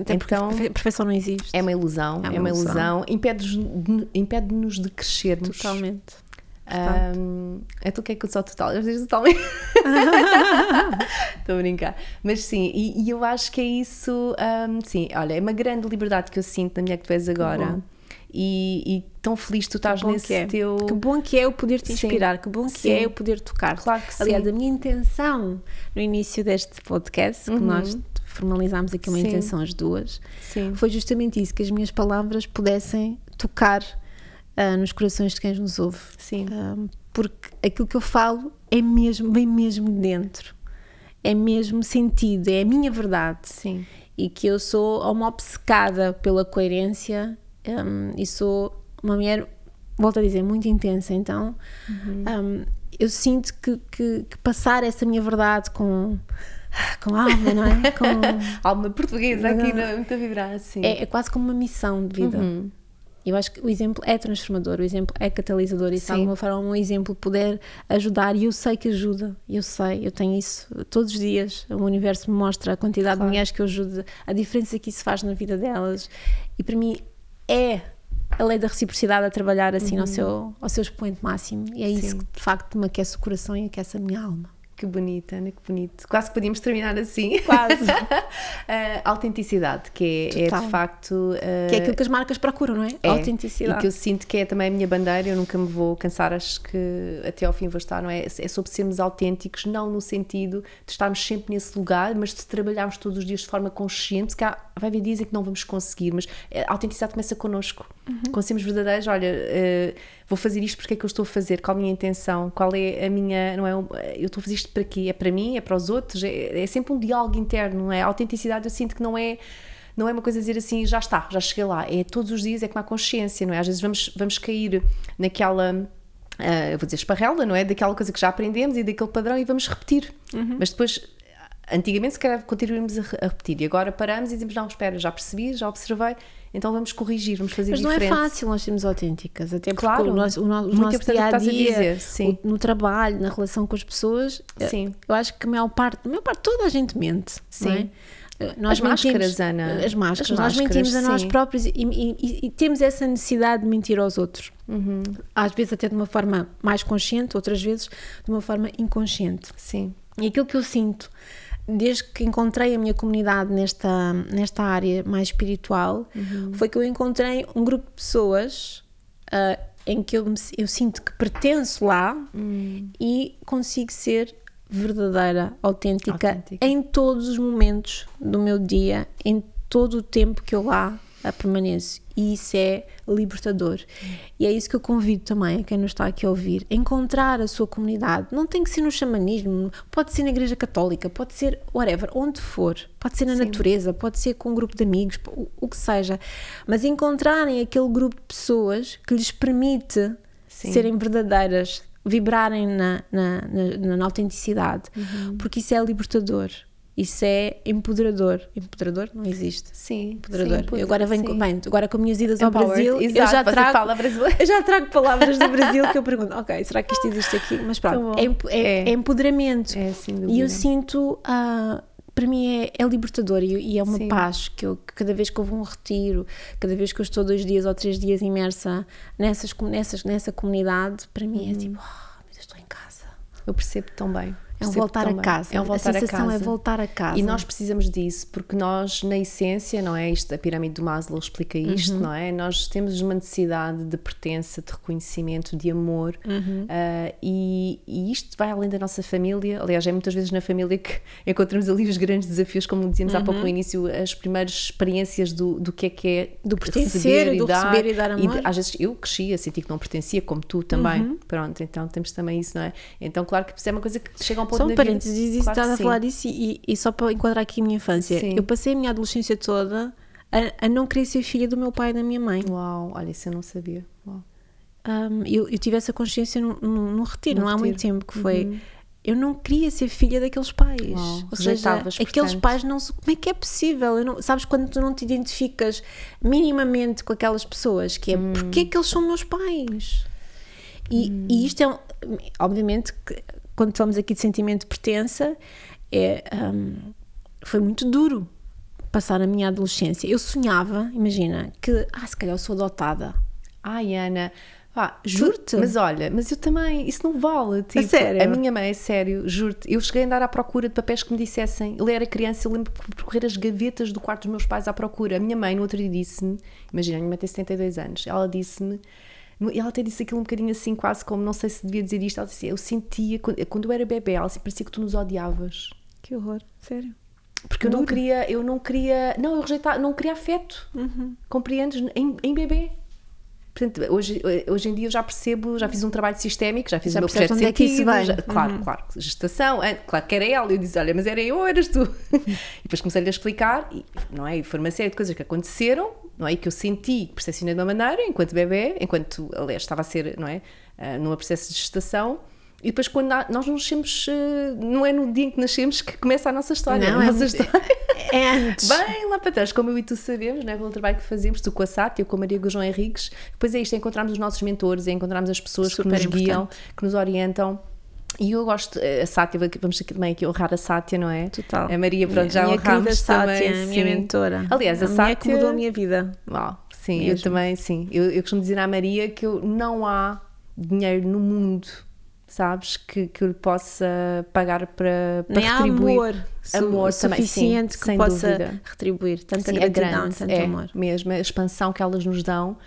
Até porque então, a perfeição não existe. é uma ilusão, é uma, ilusão, impede-nos impede de crescermos. Totalmente. Um, é tu que é que eu sou total? Eu digo totalmente. Estou a brincar. Mas sim, e, e eu acho que é isso. um, sim, olha, é uma grande liberdade que eu sinto na mulher que tu és agora. E, e tão feliz tu estás nesse é. teu. Que bom que é eu poder te Sim. inspirar, que bom que Sim. é eu poder tocar. Claro que Aliás, sim. a minha intenção no início deste podcast, que nós formalizámos aqui uma Uhum. Sim. intenção as duas, Sim. foi justamente isso, que as minhas palavras pudessem tocar ah, nos corações de quem nos ouve. Sim. Ah, porque aquilo que eu falo é mesmo, vem mesmo de dentro. É mesmo sentido, é a minha verdade Sim. e que eu sou uma obcecada pela coerência hum, e sou uma mulher, volto a dizer, muito intensa. Então hum, eu sinto que, que- que passar essa minha verdade com, com alma, não é? Com, Alma portuguesa aqui, não, muito a vibrar assim. é, é quase como uma missão de vida. Eu acho que o exemplo é transformador, o exemplo é catalisador e se de alguma forma um exemplo puder ajudar, e eu sei que ajuda, eu sei, eu tenho isso todos os dias. O universo me mostra a quantidade de Claro. mulheres que eu ajudo, a diferença que isso faz na vida delas, e para mim é a lei da reciprocidade a trabalhar assim ao, seu, ao seu expoente máximo. E é isso Sim. que de facto me aquece o coração e aquece a minha alma. Que bonita, Ana, que bonito. Quase que podíamos terminar assim. Quase. a autenticidade, que é, é de facto. eh, Que é aquilo que as marcas procuram, não é? é, Autenticidade. E que eu sinto que é também a minha bandeira, eu nunca me vou cansar, acho que até ao fim vou estar, não é? É sobre sermos autênticos, não no sentido de estarmos sempre nesse lugar, mas de trabalharmos todos os dias de forma consciente, porque há, vai haver dias em que não vamos conseguir, mas a autenticidade começa connosco. Uhum. Quando sermos verdadeiros, olha, eh, vou fazer isto porque é que eu estou a fazer, qual a minha intenção, qual é a minha, não é? Eu estou a fazer isto para quê? É para mim? É para os outros? É, é sempre um diálogo interno, não é? A autenticidade eu sinto que não é não é uma coisa dizer assim, já está, já cheguei lá. É todos os dias, é com a consciência, não é? Às vezes vamos, vamos cair naquela. ah, eu vou dizer esparrela, não é? Daquela coisa que já aprendemos e daquele padrão e vamos repetir. Mas depois, antigamente, se calhar continuamos a repetir e agora paramos e dizemos: não, espera, já percebi, já observei, então vamos corrigir, vamos fazer Mas não diferente. é fácil nós sermos autênticas, até porque Claro. o nosso, o nosso importante o que dia a a dia, sim. o- no trabalho, na relação com as pessoas, eh, Sim. eu acho que a maior parte, a maior parte, toda a gente mente. Não é? Sim. Eh, Nós As máscaras, Ana. As máscaras, As nós mentimos a máscaras, nós sim. próprios e, e- e- e temos essa necessidade de mentir aos outros. Uhum. Às vezes até de uma forma mais consciente, outras vezes de uma forma inconsciente. Sim. E aquilo que eu sinto desde que encontrei a minha comunidade nesta, nesta área mais espiritual foi que eu encontrei um grupo de pessoas ah, em que eu, me- eu sinto que pertenço lá e consigo ser verdadeira, autêntica, Autêntica. em todos os momentos do meu dia, em todo o tempo que eu lá ah, permaneço. E isso é libertador. E é isso que eu convido também a quem nos está aqui a ouvir: encontrar a sua comunidade. Não tem que ser no xamanismo, pode ser na Igreja Católica, pode ser whatever, onde for, pode ser na natureza, pode ser com um grupo de amigos, o, o que seja. Mas encontrarem aquele grupo de pessoas que lhes permite Sim. serem verdadeiras, vibrarem na, na, na, na autenticidade, porque isso é libertador. Isso é empoderador. Empoderador não existe. Sim. Empoderador. sim, eu agora venho, sim. bem, agora com minhas idas ao Brasil, eu exato, já você trago, fala brasileiro. eu já trago palavras do Brasil que eu pergunto, ok, será que isto existe aqui? Mas pronto, é, é- É. é empoderamento. É, sem e eu sinto, ah, para mim é, é libertador e, e é uma Sim. paz que eu, que cada vez que eu vou a um retiro, cada vez que eu estou dois dias ou três dias imersa nessas, com- nessas, nessa comunidade, para mim é Uhum. tipo, oh, meu Deus, estou em casa. Eu percebo tão bem. É um voltar a casa. É um voltar a sensação a casa. é voltar a casa. E nós precisamos disso, porque nós, na essência, não é? Isto, a pirâmide do Maslow explica isto, Uhum. não é? Nós temos uma necessidade de pertença, de reconhecimento, de amor, Uhum. ah, e, e isto vai além da nossa família. Aliás, é muitas vezes na família que encontramos ali os grandes desafios, como dizíamos há pouco no início, as primeiras experiências do, do que é que é Uhum. Do pertencer, do receber e dar de- amor. às vezes eu cresci a sentir que não pertencia, como tu também. Pronto, então temos também isso, não é? Então, claro que isso é uma coisa que chega a ponto Só um vida- parênteses, Claro estás a falar disso e, e só para enquadrar aqui a minha infância. Sim. Eu passei a minha adolescência toda a, a não querer ser filha do meu pai e da minha mãe. Uau, olha, isso eu não sabia. Uau. Um, eu, eu tive essa consciência num, num, num retiro, No não há muito. Uhum. tempo, que foi. Eu não queria ser filha daqueles pais. Uau, Ou seja, aqueles pais não. Como é que é possível? Não- sabes quando tu não te identificas minimamente com aquelas pessoas, que é Hum. porque é que eles são meus pais? E, e isto é, obviamente, que quando falamos aqui de sentimento de pertença, é, um, foi muito duro passar a minha adolescência. Eu sonhava, imagina, que, ah, se calhar eu sou adotada. Ai, Ana, pá, Juro-te. Mas olha, mas eu também, isso não vale. Tipo, sério? A minha mãe, é sério, juro-te, eu cheguei a andar à procura de papéis que me dissessem. Ele era criança, eu lembro de percorrer as gavetas do quarto dos meus pais à procura. A minha mãe, no outro dia, disse-me: Imagina, a minha mãe tem 72 anos, ela disse-me. Ela até disse aquilo um bocadinho assim, quase como, não sei se devia dizer isto. Ela disse: Eu sentia, quando, quando eu era bebê, ela disse, parecia que tu nos odiavas. Que horror, sério. Porque eu não queria, eu não queria, não, eu rejeitava, não queria afeto. Uhum. Compreendes? Em, em bebê. Portanto, hoje, hoje em dia eu já percebo, já fiz um trabalho sistémico, já fiz Já o meu projeto de é sentido, vem. já- claro, claro, gestação, claro que era ela, eu disse, olha, mas era eu ou eras tu? e depois comecei-lhe a explicar, e, não é? E foi uma série de coisas que aconteceram, não é? E que eu senti, percepcionei de uma maneira, enquanto bebê, enquanto, aliás, estava a ser, não é? Ah, num processo de gestação, e depois quando na- nós nascemos, eh, não é no dia em que nascemos que começa a nossa história, Não, a é nossa muito- história. É antes. Bem lá para trás, como eu e tu sabemos, não é? pelo trabalho que fazemos, tu com a SAT, eu com a Maria João Henriques, depois é isto, é encontrarmos os nossos mentores, é encontrarmos as pessoas Super que nos guiam, importante. que nos orientam. E eu gosto, a Sátia, vamos também aqui honrar a Sátia, não é? Total. A Maria, pronto, já minha honramos Sátia, também. a minha mentora. Aliás, a, a Sátia... que mudou a minha vida. Uau, sim, Mesmo. eu também, sim. Eu, eu costumo dizer à Maria que eu, não há dinheiro no mundo, sabes, que, que eu lhe possa pagar para, para Nem retribuir. amor, amor suficiente também, sim, que possa dúvida. retribuir tanta sim, gratidão, grande, tanto é, amor. mesmo, a expansão que elas nos dão.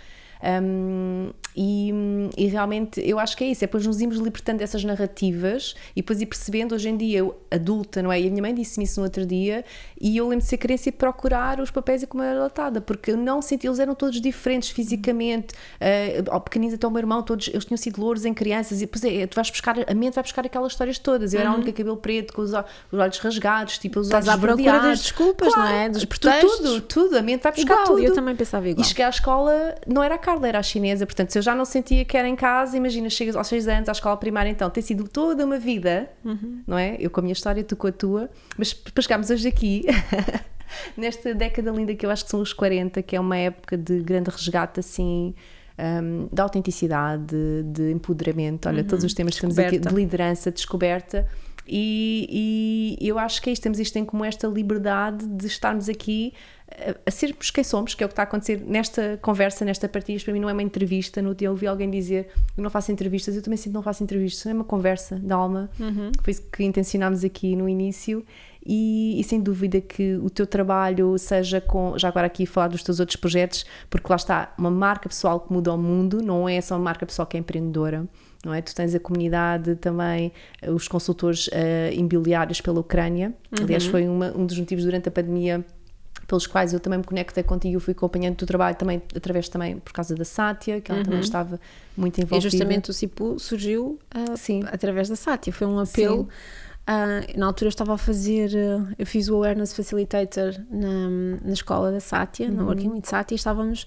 Um, e, e, realmente eu acho que é isso, é depois nos irmos libertando dessas narrativas e depois ir percebendo hoje em dia, eu adulta, não é? E a minha mãe disse-me isso no outro dia e eu lembro de ser criança e procurar os papéis e como era latada, porque eu não senti, eles eram todos diferentes fisicamente, uh, ao pequeninos até o meu irmão, todos, eles tinham sido louros em crianças e depois é, tu vais buscar, a mente vai buscar aquelas histórias todas. Eu era a única cabelo preto, com os, os olhos rasgados, tipo os Estás olhos à procura das desculpas, claro, não é? Dos pretextos. Tudo, tudo, a mente vai buscar igual, tudo. Eu também pensava igual. E cheguei à escola, não era a Carla, era a chinesa, portanto, se eu já não sentia que era em casa, imagina, chegas aos 6 anos à escola primária, então tem sido toda uma vida, uhum. não é? Eu com a minha história, tu com a tua, mas para chegarmos hoje aqui, nesta década linda que eu acho que são os 40, que é uma época de grande resgate, assim. Um, de autenticidade, de, de empoderamento, olha, uhum. todos os temas que temos aqui, de liderança, descoberta, e, e, eu acho que é isto, temos isto em como esta liberdade de estarmos aqui a, sermos quem somos, que é o que está a acontecer nesta conversa, nesta partilha. Isto para mim não é uma entrevista. No dia eu ouvi alguém dizer eu não faço entrevistas, eu também sinto que não faço entrevistas, é uma conversa de alma. Uhum. Foi isso que intencionámos aqui no início. E, e, sem dúvida que o teu trabalho seja com, já agora aqui falar dos teus outros projetos, porque lá está, uma marca pessoal que muda o mundo, não é só uma marca pessoal que é empreendedora, não é? Tu tens a comunidade também, os consultores uh, imobiliários pela Ucrânia, uhum. aliás foi uma, um dos motivos durante a pandemia pelos quais eu também me conectei contigo, eu fui acompanhando o teu trabalho também, através também por causa da Sátia, que ela uhum. também estava muito envolvida. E justamente o CIPU surgiu uh, Sim. através da Sátia, foi um apelo... Uh, na altura eu estava a fazer, uh, eu fiz o Awareness Facilitator na, na escola da Sátia, uhum. na Working with Sátia, e estávamos,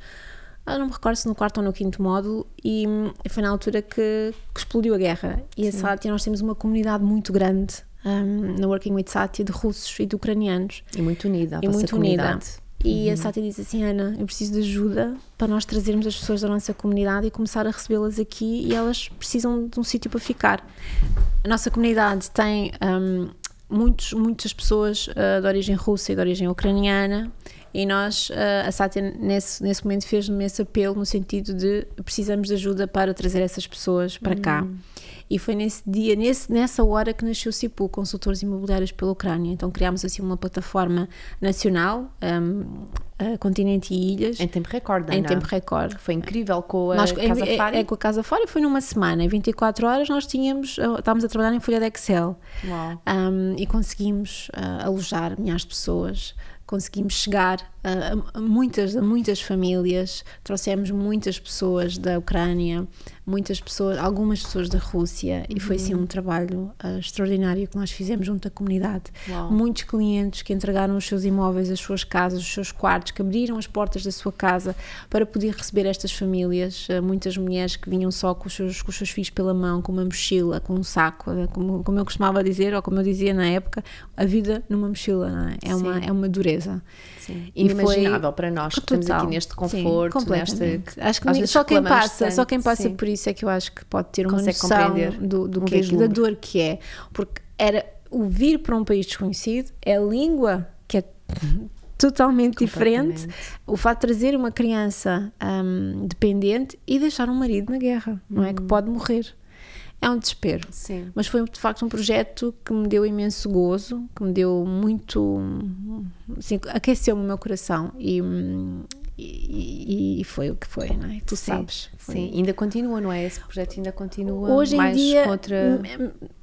eu não me recordo se no quarto ou no quinto módulo, e, e foi na altura que, que, explodiu a guerra. E Sim. a Sátia, nós temos uma comunidade muito grande um, na Working with Sátia de russos e de ucranianos. E muito unida, a e muito unida. E uhum. a Sátia disse assim: Ana, eu preciso de ajuda para nós trazermos as pessoas da nossa comunidade e começar a recebê-las aqui e elas precisam de um sítio para ficar. A nossa comunidade tem um, muitos, muitas pessoas uh, de origem russa e de origem ucraniana e nós, uh, a Sátia nesse, nesse momento fez-me esse apelo no sentido de precisamos de ajuda para trazer essas pessoas para uhum. E foi nesse dia, nesse, nessa hora que nasceu o CIPU, Consultores Imobiliários pela Ucrânia. Então criámos assim uma plataforma nacional, um, continente e ilhas. Em tempo recorde, Em Ana. tempo recorde. Foi incrível com a nós, Casa é, Fari. É, é, com a Casa Fora foi numa semana. Em 24 horas nós tínhamos, uh, estávamos a trabalhar em folha de Excel. Um, e conseguimos uh, alojar milhares de pessoas conseguimos chegar a, muitas, a muitas famílias, trouxemos muitas pessoas da Ucrânia, muitas pessoas, algumas pessoas da Rússia uhum. e foi assim um trabalho uh, extraordinário que nós fizemos junto à comunidade. Uau. Muitos clientes que entregaram os seus imóveis, as suas casas, os seus quartos, que abriram as portas da sua casa para poder receber estas famílias, uh, muitas mulheres que vinham só com os, seus, com os seus filhos pela mão, com uma mochila, com um saco, uh, como, como eu costumava dizer, ou como eu dizia na época, a vida numa mochila, é? É, uma, é uma dureza. Sim. Inimaginável para nós que Total. estamos aqui neste conforto, Sim, nesta, acho que só quem passa, tanto, só quem passa sim. por isso é que eu acho que pode ter uma Consegue noção compreender do, do um que é, da dor que é, porque era o vir para um país desconhecido, é a língua que é totalmente diferente, o fato de trazer uma criança hum, dependente e deixar um marido na guerra, não é que pode morrer. É um desespero. Sim. Mas foi de facto um projeto que me deu imenso gozo, que me deu muito. Assim, aqueceu-me o meu coração e, e, e, foi o que foi, não é? Tu Sim, sabes. Foi. Sim, ainda continua, não é? Esse projeto ainda continua Hoje em mais dia, contra...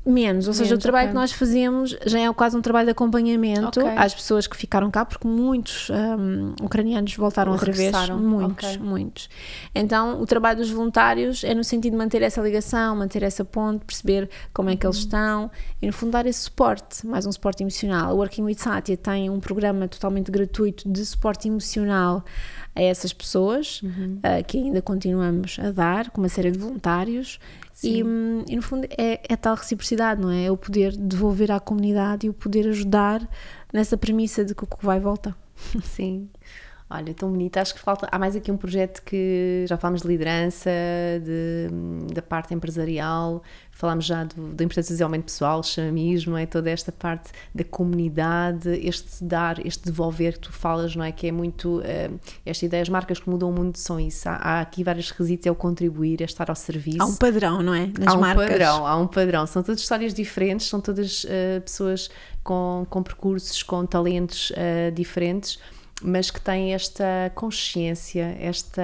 menos, ou seja, Menos, o trabalho ok. que nós fazemos já é quase um trabalho de acompanhamento Ok. às pessoas que ficaram cá, porque muitos hum, ucranianos voltaram outra vez, muitos, ok. muitos. Então, o trabalho dos voluntários é no sentido de manter essa ligação, manter essa ponte, perceber como é que eles Uhum. estão e, no fundo, dar esse suporte, mais um suporte emocional. A Working with Satya tem um programa totalmente gratuito de suporte emocional a essas pessoas, Uhum. ah, que ainda continuamos a dar, com uma série de voluntários. E, e, no fundo é, é tal reciprocidade, não é? É o poder devolver à comunidade e o poder ajudar nessa premissa de que o que vai volta. Sim. Olha, tão bonito. Acho que falta. Há mais aqui um projeto que já falámos de liderança, de, da parte empresarial, falámos já do, da importância do desenvolvimento pessoal, chamismo, é toda esta parte da comunidade, este dar, este devolver que tu falas, não é? Que é muito. Uh, esta ideia, as marcas que mudam o mundo são isso. Há, há aqui vários requisitos: é o contribuir, é estar ao serviço. Há um padrão, não é? Nas há um marcas. padrão, há um padrão. São todas histórias diferentes, são todas uh, pessoas com, com percursos, com talentos uh, diferentes mas que tem esta consciência, esta.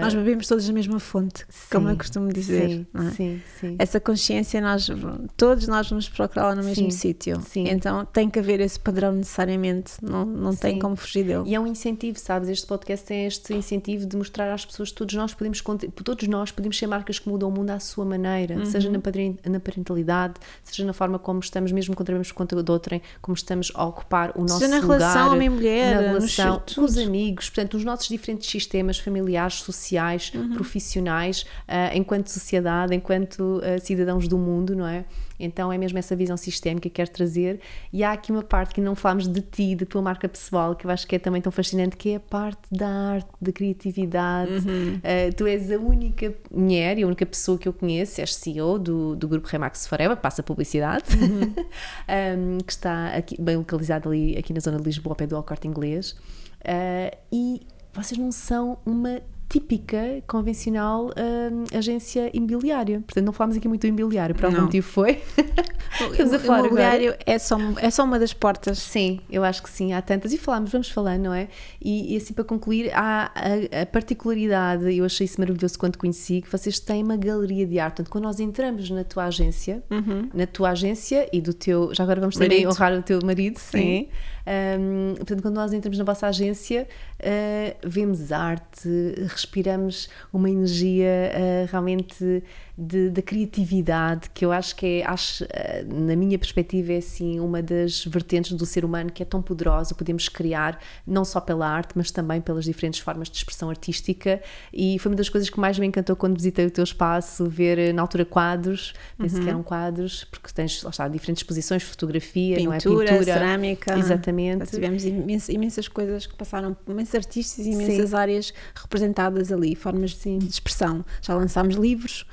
Nós bebemos todos da mesma fonte, sim, como eu costumo dizer. Sim, é? sim, sim, Essa consciência, nós, todos nós vamos procurá-la no mesmo sítio. Então tem que haver esse padrão necessariamente, não, não tem como fugir dele. E é um incentivo, sabes? Este podcast tem este incentivo de mostrar às pessoas que todos nós podemos, todos nós podemos ser marcas que mudam o mundo à sua maneira, uhum. seja na, na parentalidade, seja na forma como estamos, mesmo quando trabalhamos com conta de outrem, como estamos a ocupar o nosso seja na lugar. relação homem-mulher, na relação com os amigos, portanto, os nossos diferentes sistemas familiares, sociais, uhum. profissionais, uh, enquanto sociedade, enquanto uh, cidadãos do mundo, não é? Então é mesmo essa visão sistémica que quero trazer. E há aqui uma parte que não falamos de ti, da tua marca pessoal, que eu acho que é também tão fascinante, que é a parte da arte, da criatividade. Uhum. Uh, tu és a única mulher e a única pessoa que eu conheço, és CEO do, do grupo Remax Forever, passa publicidade, uhum. um, que está aqui, bem localizado ali aqui na zona de Lisboa, ao pé do Alcorte Inglês. Uh, e vocês não são uma típica, convencional uh, agência imobiliária. Portanto, não falámos aqui muito do imobiliário, por algum motivo foi. Estamos a falar o imobiliário é só, é só uma das portas. Sim, eu acho que sim, há tantas. E falámos, vamos falando, não é? E, e assim, para concluir, há a, a, particularidade, eu achei isso maravilhoso quando conheci, que vocês têm uma galeria de arte. Portanto, quando nós entramos na tua agência, uhum. na tua agência e do teu. Já agora vamos também honrar o teu marido, sim. sim. Um, portanto, quando nós entramos na vossa agência, uh, vemos arte, respiramos uma energia uh, realmente de, de, criatividade, que eu acho que é, acho, uh, na minha perspectiva, é assim uma das vertentes do ser humano que é tão poderosa. Podemos criar não só pela arte, mas também pelas diferentes formas de expressão artística. E foi uma das coisas que mais me encantou quando visitei o teu espaço, ver na altura quadros, penso uhum. que eram quadros, porque tens lá está, diferentes exposições, fotografia, Pintura, não é? Pintura, cerâmica. Exatamente tivemos imensas, imensas coisas que passaram, imensos artistas e imensas Sim. áreas representadas ali, formas de, de expressão. Já lançámos livros.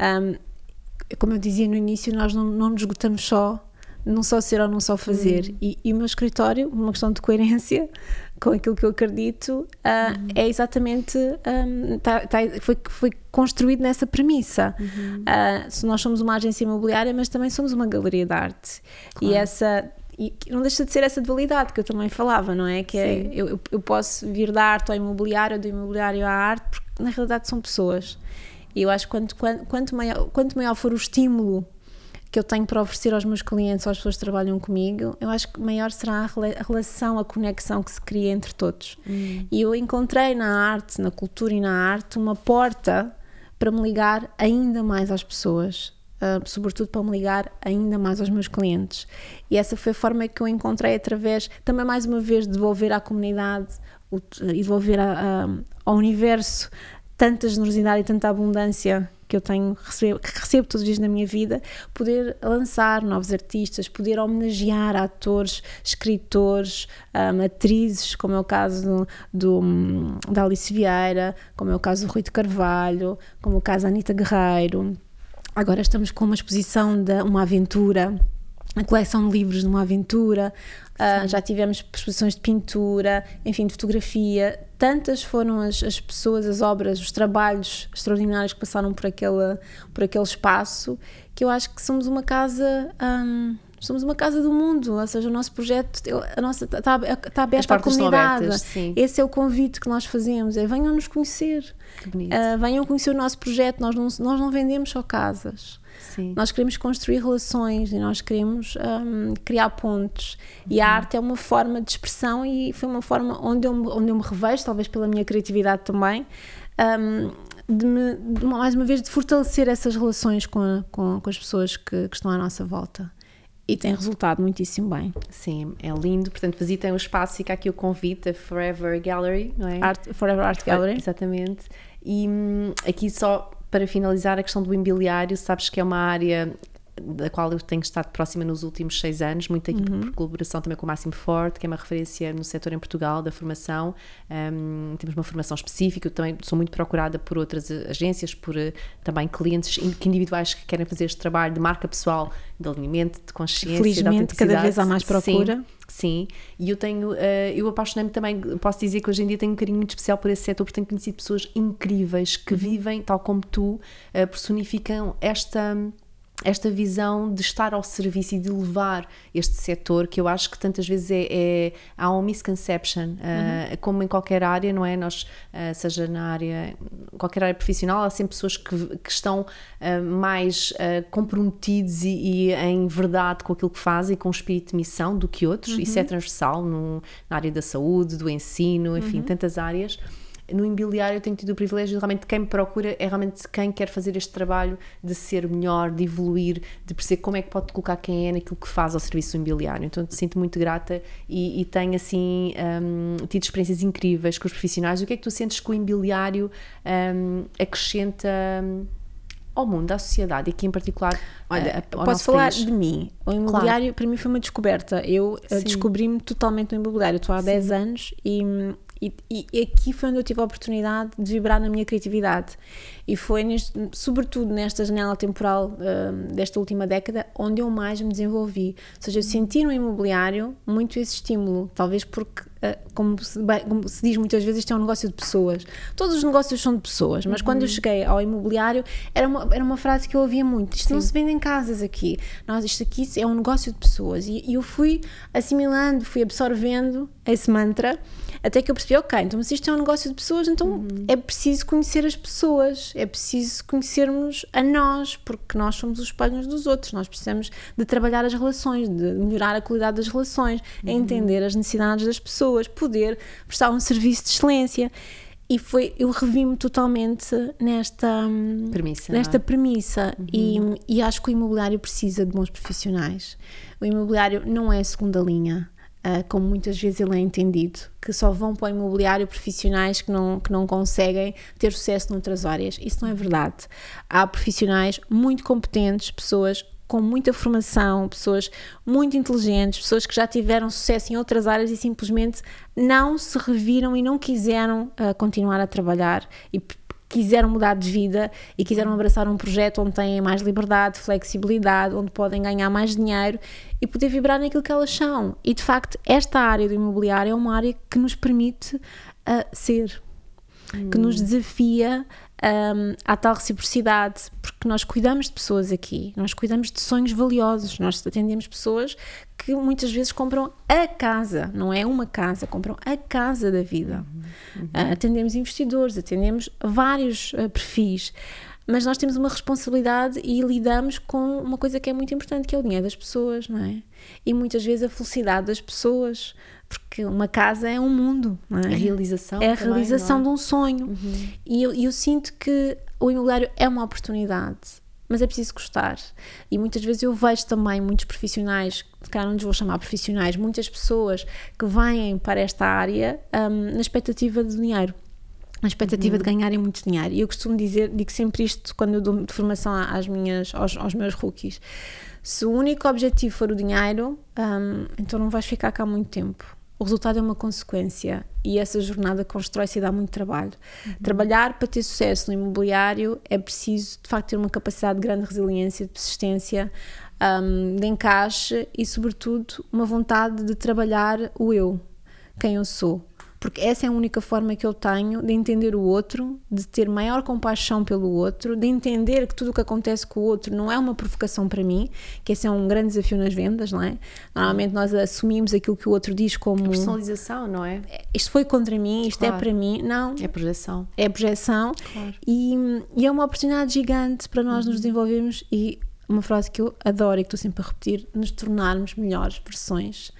Um, como eu dizia no início, nós não, não nos esgotamos só num só ser ou num só fazer. Uhum. E, e, o meu escritório, uma questão de coerência com aquilo que eu acredito, uh, uhum. é exatamente. Um, tá, tá, foi, foi construído nessa premissa. Uhum. Uh, se nós somos uma agência imobiliária, mas também somos uma galeria de arte. Claro. E essa e não deixa de ser essa dualidade que eu também falava, não é? Que é, eu, eu posso vir da arte ao imobiliário, do imobiliário à arte, porque na realidade são pessoas. E eu acho que quanto, quanto, quanto, maior, quanto maior for o estímulo que eu tenho para oferecer aos meus clientes, às pessoas que trabalham comigo, eu acho que maior será a relação, a conexão que se cria entre todos. Hum. E eu encontrei na arte, na cultura e na arte, uma porta para me ligar ainda mais às pessoas uh, sobretudo para me ligar ainda mais aos meus clientes. E essa foi a forma que eu encontrei através, também mais uma vez, de devolver à comunidade e devolver a, a, ao universo tanta generosidade e tanta abundância que eu tenho recebo, que recebo todos os dias na minha vida, poder lançar novos artistas, poder homenagear atores, escritores, um, atrizes, como é o caso do, do, da Alice Vieira, como é o caso do Rui de Carvalho, como é o caso da Anitta Guerreiro. Agora estamos com uma exposição de uma aventura, a coleção de livros de uma aventura, uh, já tivemos exposições de pintura, enfim, de fotografia. Tantas foram as, as, pessoas, as obras, os trabalhos extraordinários que passaram por aquele, por aquele espaço, que eu acho que somos uma casa. Somos uma casa do mundo, ou seja, o nosso projeto a nossa, está, está aberto à comunidade. Abertas, Esse é o convite que nós fazemos, é venham nos conhecer, uh, venham conhecer o nosso projeto, nós não, nós não vendemos só casas. Sim. Nós queremos construir relações e nós queremos um, criar pontos. Uhum. E a uhum. arte é uma forma de expressão e foi uma forma onde eu, onde eu me revejo, talvez pela minha criatividade também, um, de, me, de, mais uma vez de fortalecer essas relações com, a, com, com, as pessoas que, que estão à nossa volta e tem resultado muitíssimo bem. Sim, é lindo. Portanto, visitem o espaço, fica aqui o convite, a Forever Gallery, não é? Art, Forever Art Gallery. Exatamente. E hum, aqui só para finalizar a questão do imobiliário, sabes que é uma área da qual eu tenho estado próxima nos últimos seis anos, muito aqui uhum. por colaboração também com o Máximo Forte, que é uma referência no setor em Portugal da formação. Um, temos uma formação específica, eu também sou muito procurada por outras agências, por uh, também clientes individuais que querem fazer este trabalho de marca pessoal, de alinhamento, de consciência, Felizmente, de cada vez há mais procura. Sim. Sim, e eu tenho, uh, eu apaixonei-me também, posso dizer que hoje em dia tenho um carinho muito especial por esse setor, porque tenho conhecido pessoas incríveis que uhum. vivem, tal como tu, uh, personificam esta esta visão de estar ao serviço e de levar este setor, que eu acho que tantas vezes é, é há um misconception, uhum. uh, como em qualquer área, não é? Nós, uh, seja na área, qualquer área profissional, há sempre pessoas que, que estão uh, mais comprometidos e, e, em verdade com aquilo que fazem, com o espírito de missão do que outros, uhum. isso é transversal no, na área da saúde, do ensino, enfim, uhum. tantas áreas no imobiliário eu tenho tido o privilégio de realmente quem me procura é realmente quem quer fazer este trabalho de ser melhor, de evoluir, de perceber como é que pode colocar quem é naquilo que faz ao serviço imobiliário. Então sinto muito grata e, e tenho assim um, tido experiências incríveis com os profissionais. O que é que tu sentes que o imobiliário um, acrescenta? Um, ao mundo, à sociedade e aqui em particular Olha, posso falar país. de mim. O imobiliário claro. para mim foi uma descoberta. Eu eh, descobri-me totalmente no imobiliário. Estou há Sim. 10 anos e e, e, aqui foi onde eu tive a oportunidade de vibrar na minha criatividade. E foi, neste, sobretudo nesta janela temporal uh, desta última década, onde eu mais me desenvolvi. Ou seja, eu senti no imobiliário muito esse estímulo, talvez porque, uh, como, se, como, se, diz muitas vezes, isto é um negócio de pessoas. Todos os negócios são de pessoas, mas uhum. quando eu uhum. cheguei ao imobiliário, era uma, era uma frase que eu ouvia muito: isto Sim. não se vende em casas aqui, nós, isto aqui é um negócio de pessoas. E, e eu fui assimilando, fui absorvendo esse mantra até que eu percebi, ok, então se isto é um negócio de pessoas, então uhum. é preciso conhecer as pessoas, é preciso conhecermos a nós, porque nós somos os espelhos dos outros, nós precisamos de trabalhar as relações, de melhorar a qualidade das relações, uhum. entender as necessidades das pessoas, poder prestar um serviço de excelência e foi eu revi-me totalmente nesta premissa, nesta é? premissa uhum. e, e acho que o imobiliário precisa de bons profissionais o imobiliário não é segunda linha Uh, como muitas vezes ele é entendido, que só vão para o imobiliário profissionais que não, que não conseguem ter sucesso noutras áreas. Isso não é verdade. Há profissionais muito competentes, pessoas com muita formação, pessoas muito inteligentes, pessoas que já tiveram sucesso em outras áreas e simplesmente não se reviram e não quiseram uh, continuar a trabalhar e quiseram mudar de vida e quiseram abraçar um projeto onde têm mais liberdade, flexibilidade, onde podem ganhar mais dinheiro e poder vibrar naquilo que elas são. E de facto, esta área do imobiliário é uma área que nos permite uh, ser, hum. que nos hum. desafia um, à tal reciprocidade, porque nós cuidamos de pessoas aqui, nós cuidamos de sonhos valiosos, nós atendemos pessoas que muitas vezes compram a casa, não é uma casa, compram a casa da vida. Uhum. Uh, atendemos investidores, atendemos vários uh, perfis mas nós temos uma responsabilidade e lidamos com uma coisa que é muito importante, que é o dinheiro das pessoas, não é? E muitas vezes a felicidade das pessoas, porque uma casa é um mundo, não é? A realização. É a também, realização é? de um sonho. Uhum. E eu, eu sinto que o imobiliário é uma oportunidade, mas é preciso gostar. E muitas vezes eu vejo também muitos profissionais, calhar não lhes vou chamar profissionais, muitas pessoas que vêm para esta área um, na expectativa de dinheiro a expectativa uhum. de ganharem muito dinheiro. E eu costumo dizer, digo sempre isto quando eu dou formação às minhas, aos, aos meus rookies. Se o único objetivo for o dinheiro, um, então não vais ficar cá muito tempo. O resultado é uma consequência e essa jornada constrói-se e dá muito trabalho. Uhum. Trabalhar para ter sucesso no imobiliário é preciso, de facto, ter uma capacidade de grande resiliência, de persistência, um, de encaixe e, sobretudo, uma vontade de trabalhar o eu, quem eu sou porque essa é a única forma que eu tenho de entender o outro, de ter maior compaixão pelo outro, de entender que tudo o que acontece com o outro não é uma provocação para mim, que esse é um grande desafio nas vendas, não é? Normalmente nós assumimos aquilo que o outro diz como. A personalização, não é? isto foi contra mim, isto é claro. é para mim. Não. É projeção. É projeção. Claro. E, e é uma oportunidade gigante para nós uhum. nos desenvolvermos e uma frase que eu adoro e que estou sempre a repetir, nos tornarmos melhores versões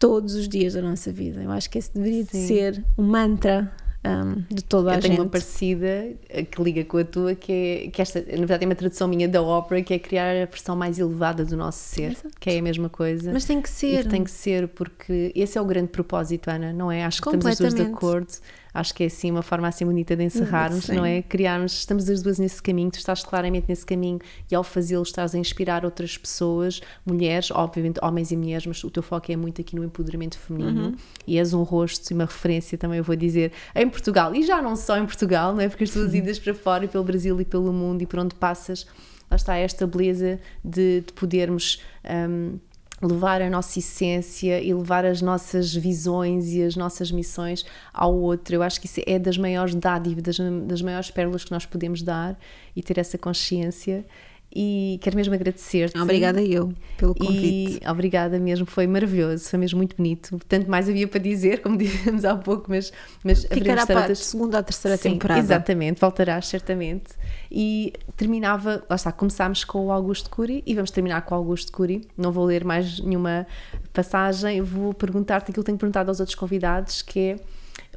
todos os dias da nossa vida. Eu acho que esse deveria de ser um mantra um, de toda a gente. Eu tenho uma parecida eh, que liga com a tua, que é que esta, na verdade, é uma tradução minha da ópera, que é criar a versão mais elevada do nosso ser, Exato. que é a mesma coisa. Mas tem que ser. tem que ser, porque esse é o grande propósito, Ana, não é? Acho que estamos as duas de acordo. Acho que é assim uma forma assim bonita de encerrarmos, Sim. não é? Criarmos, estamos as duas nesse caminho, tu estás claramente nesse caminho e ao fazê-lo estás a inspirar outras pessoas, mulheres, obviamente homens e mulheres, mas o teu foco é muito aqui no empoderamento feminino e és um rosto e uma referência também, eu vou dizer, em Portugal e já não só em Portugal, não é? Porque as tuas idas para fora e pelo Brasil e pelo mundo e por onde passas, lá está esta beleza de, de podermos. hum, levar a nossa essência e levar as nossas visões e as nossas missões ao outro. Eu acho que isso é das maiores dádivas, das, das maiores pérolas que nós podemos dar e ter essa consciência. E quero mesmo agradecer-te. Obrigada eu pelo convite. E obrigada mesmo, foi maravilhoso, foi mesmo muito bonito. Tanto mais havia para dizer, como dizemos há pouco, mas, mas Ficará para a tantas- segunda ou terceira Sim, temporada. Exatamente, voltarás certamente. E terminava, lá está, começámos com o Augusto Cury e vamos terminar com o Augusto Cury. Não vou ler mais nenhuma passagem, vou perguntar-te aquilo que tenho perguntado aos outros convidados, que é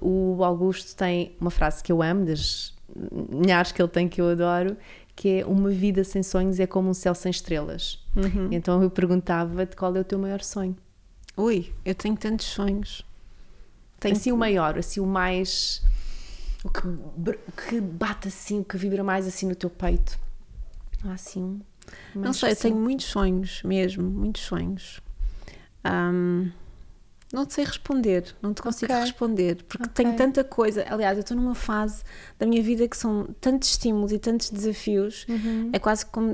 o Augusto tem uma frase que eu amo, das milhares que ele tem que eu adoro, que é uma vida sem sonhos é como um céu sem estrelas. Uhum. Então eu perguntava-te qual é o teu maior sonho. Ui, eu tenho tantos sonhos. Tenho Assim o maior, assim o mais. O que, que bate assim, o que vibra mais assim no teu peito. Assim um. Não sei, eu específico? tenho muitos sonhos, mesmo, muitos sonhos. Ahm, não te sei responder, não te consigo Ok. responder, porque Ok. tenho tanta coisa. Aliás, eu estou numa fase da minha vida que são tantos estímulos e tantos desafios, Uhum. é quase como.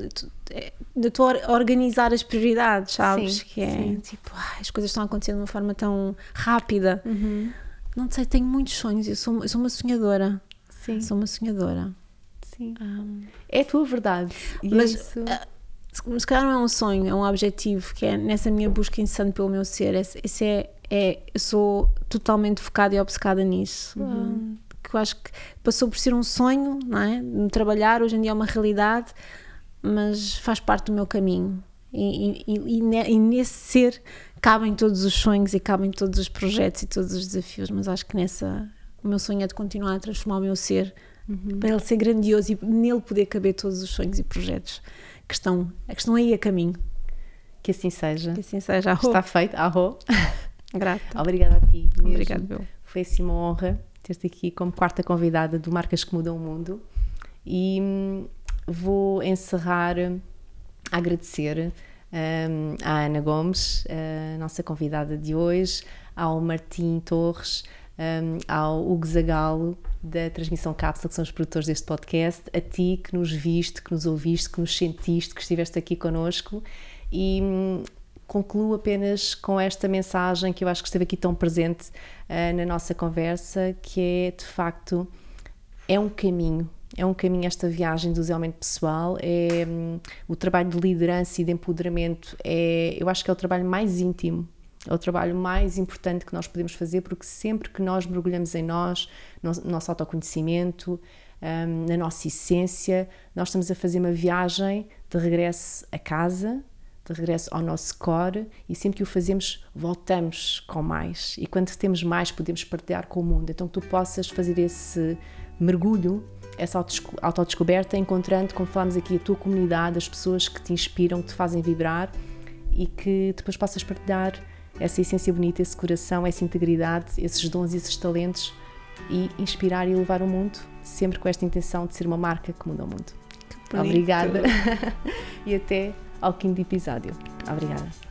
é- estou a or- a organizar as prioridades, sabes? Sim, que é sim. tipo, as coisas estão a acontecer de uma forma tão rápida. Uhum. Não sei, tenho muitos sonhos, eu sou, eu sou uma sonhadora. Sim, Sou uma sonhadora. sim. Ahm, É a tua verdade. E Mas, isso. ah, se calhar não é um sonho, é um objetivo, que é nessa minha busca incessante pelo meu ser. Esse, esse é, é, sou totalmente focada e obcecada nisso. Uhum. Que eu acho que passou por ser um sonho, não é? De trabalhar, hoje em dia é uma realidade, mas faz parte do meu caminho. E, e, e, e nesse ser cabem todos os sonhos e cabem todos os projetos e todos os desafios, mas acho que nessa. O meu sonho é de continuar a transformar o meu ser para ele ser grandioso e nele poder caber todos os sonhos e projetos que estão, que estão aí a caminho. Que assim seja. Que assim seja. Arro. Está feito, arro. Grata. Obrigada a ti. mesmo. Obrigada, Bel. Foi assim uma honra ter-te aqui como quarta convidada do Marcas que Mudam o Mundo. E hum, vou encerrar a agradecer hum, à Ana Gomes, a nossa convidada de hoje, ao Martim Torres, hum, ao Hugo Zagalo, da Transmissão Cápsula, que são os produtores deste podcast, a ti que nos viste, que nos ouviste, que nos sentiste, que estiveste aqui connosco. E hum, concluo apenas com esta mensagem que eu acho que esteve aqui tão presente ah, na nossa conversa, que é de facto é um caminho, é um caminho esta viagem do desenvolvimento pessoal, é hum, o trabalho de liderança e de empoderamento, é, eu acho que é o trabalho mais íntimo, é o trabalho mais importante que nós podemos fazer, porque sempre que nós mergulhamos em nós, no nosso autoconhecimento, hum, na nossa essência, nós estamos a fazer uma viagem de regresso a casa, de regresso ao nosso core e sempre que o fazemos voltamos com mais. E quando temos mais podemos partilhar com o mundo. Então que tu possas fazer esse mergulho essa autodesco- autodescoberta encontrando como falámos aqui a tua comunidade as pessoas que te inspiram que te fazem vibrar e que depois possas partilhar essa essência bonita esse coração essa integridade esses dons e esses talentos e inspirar e levar o mundo sempre com esta intenção de ser uma marca que muda o mundo. Obrigada. E até ao quinto episódio. Obrigada.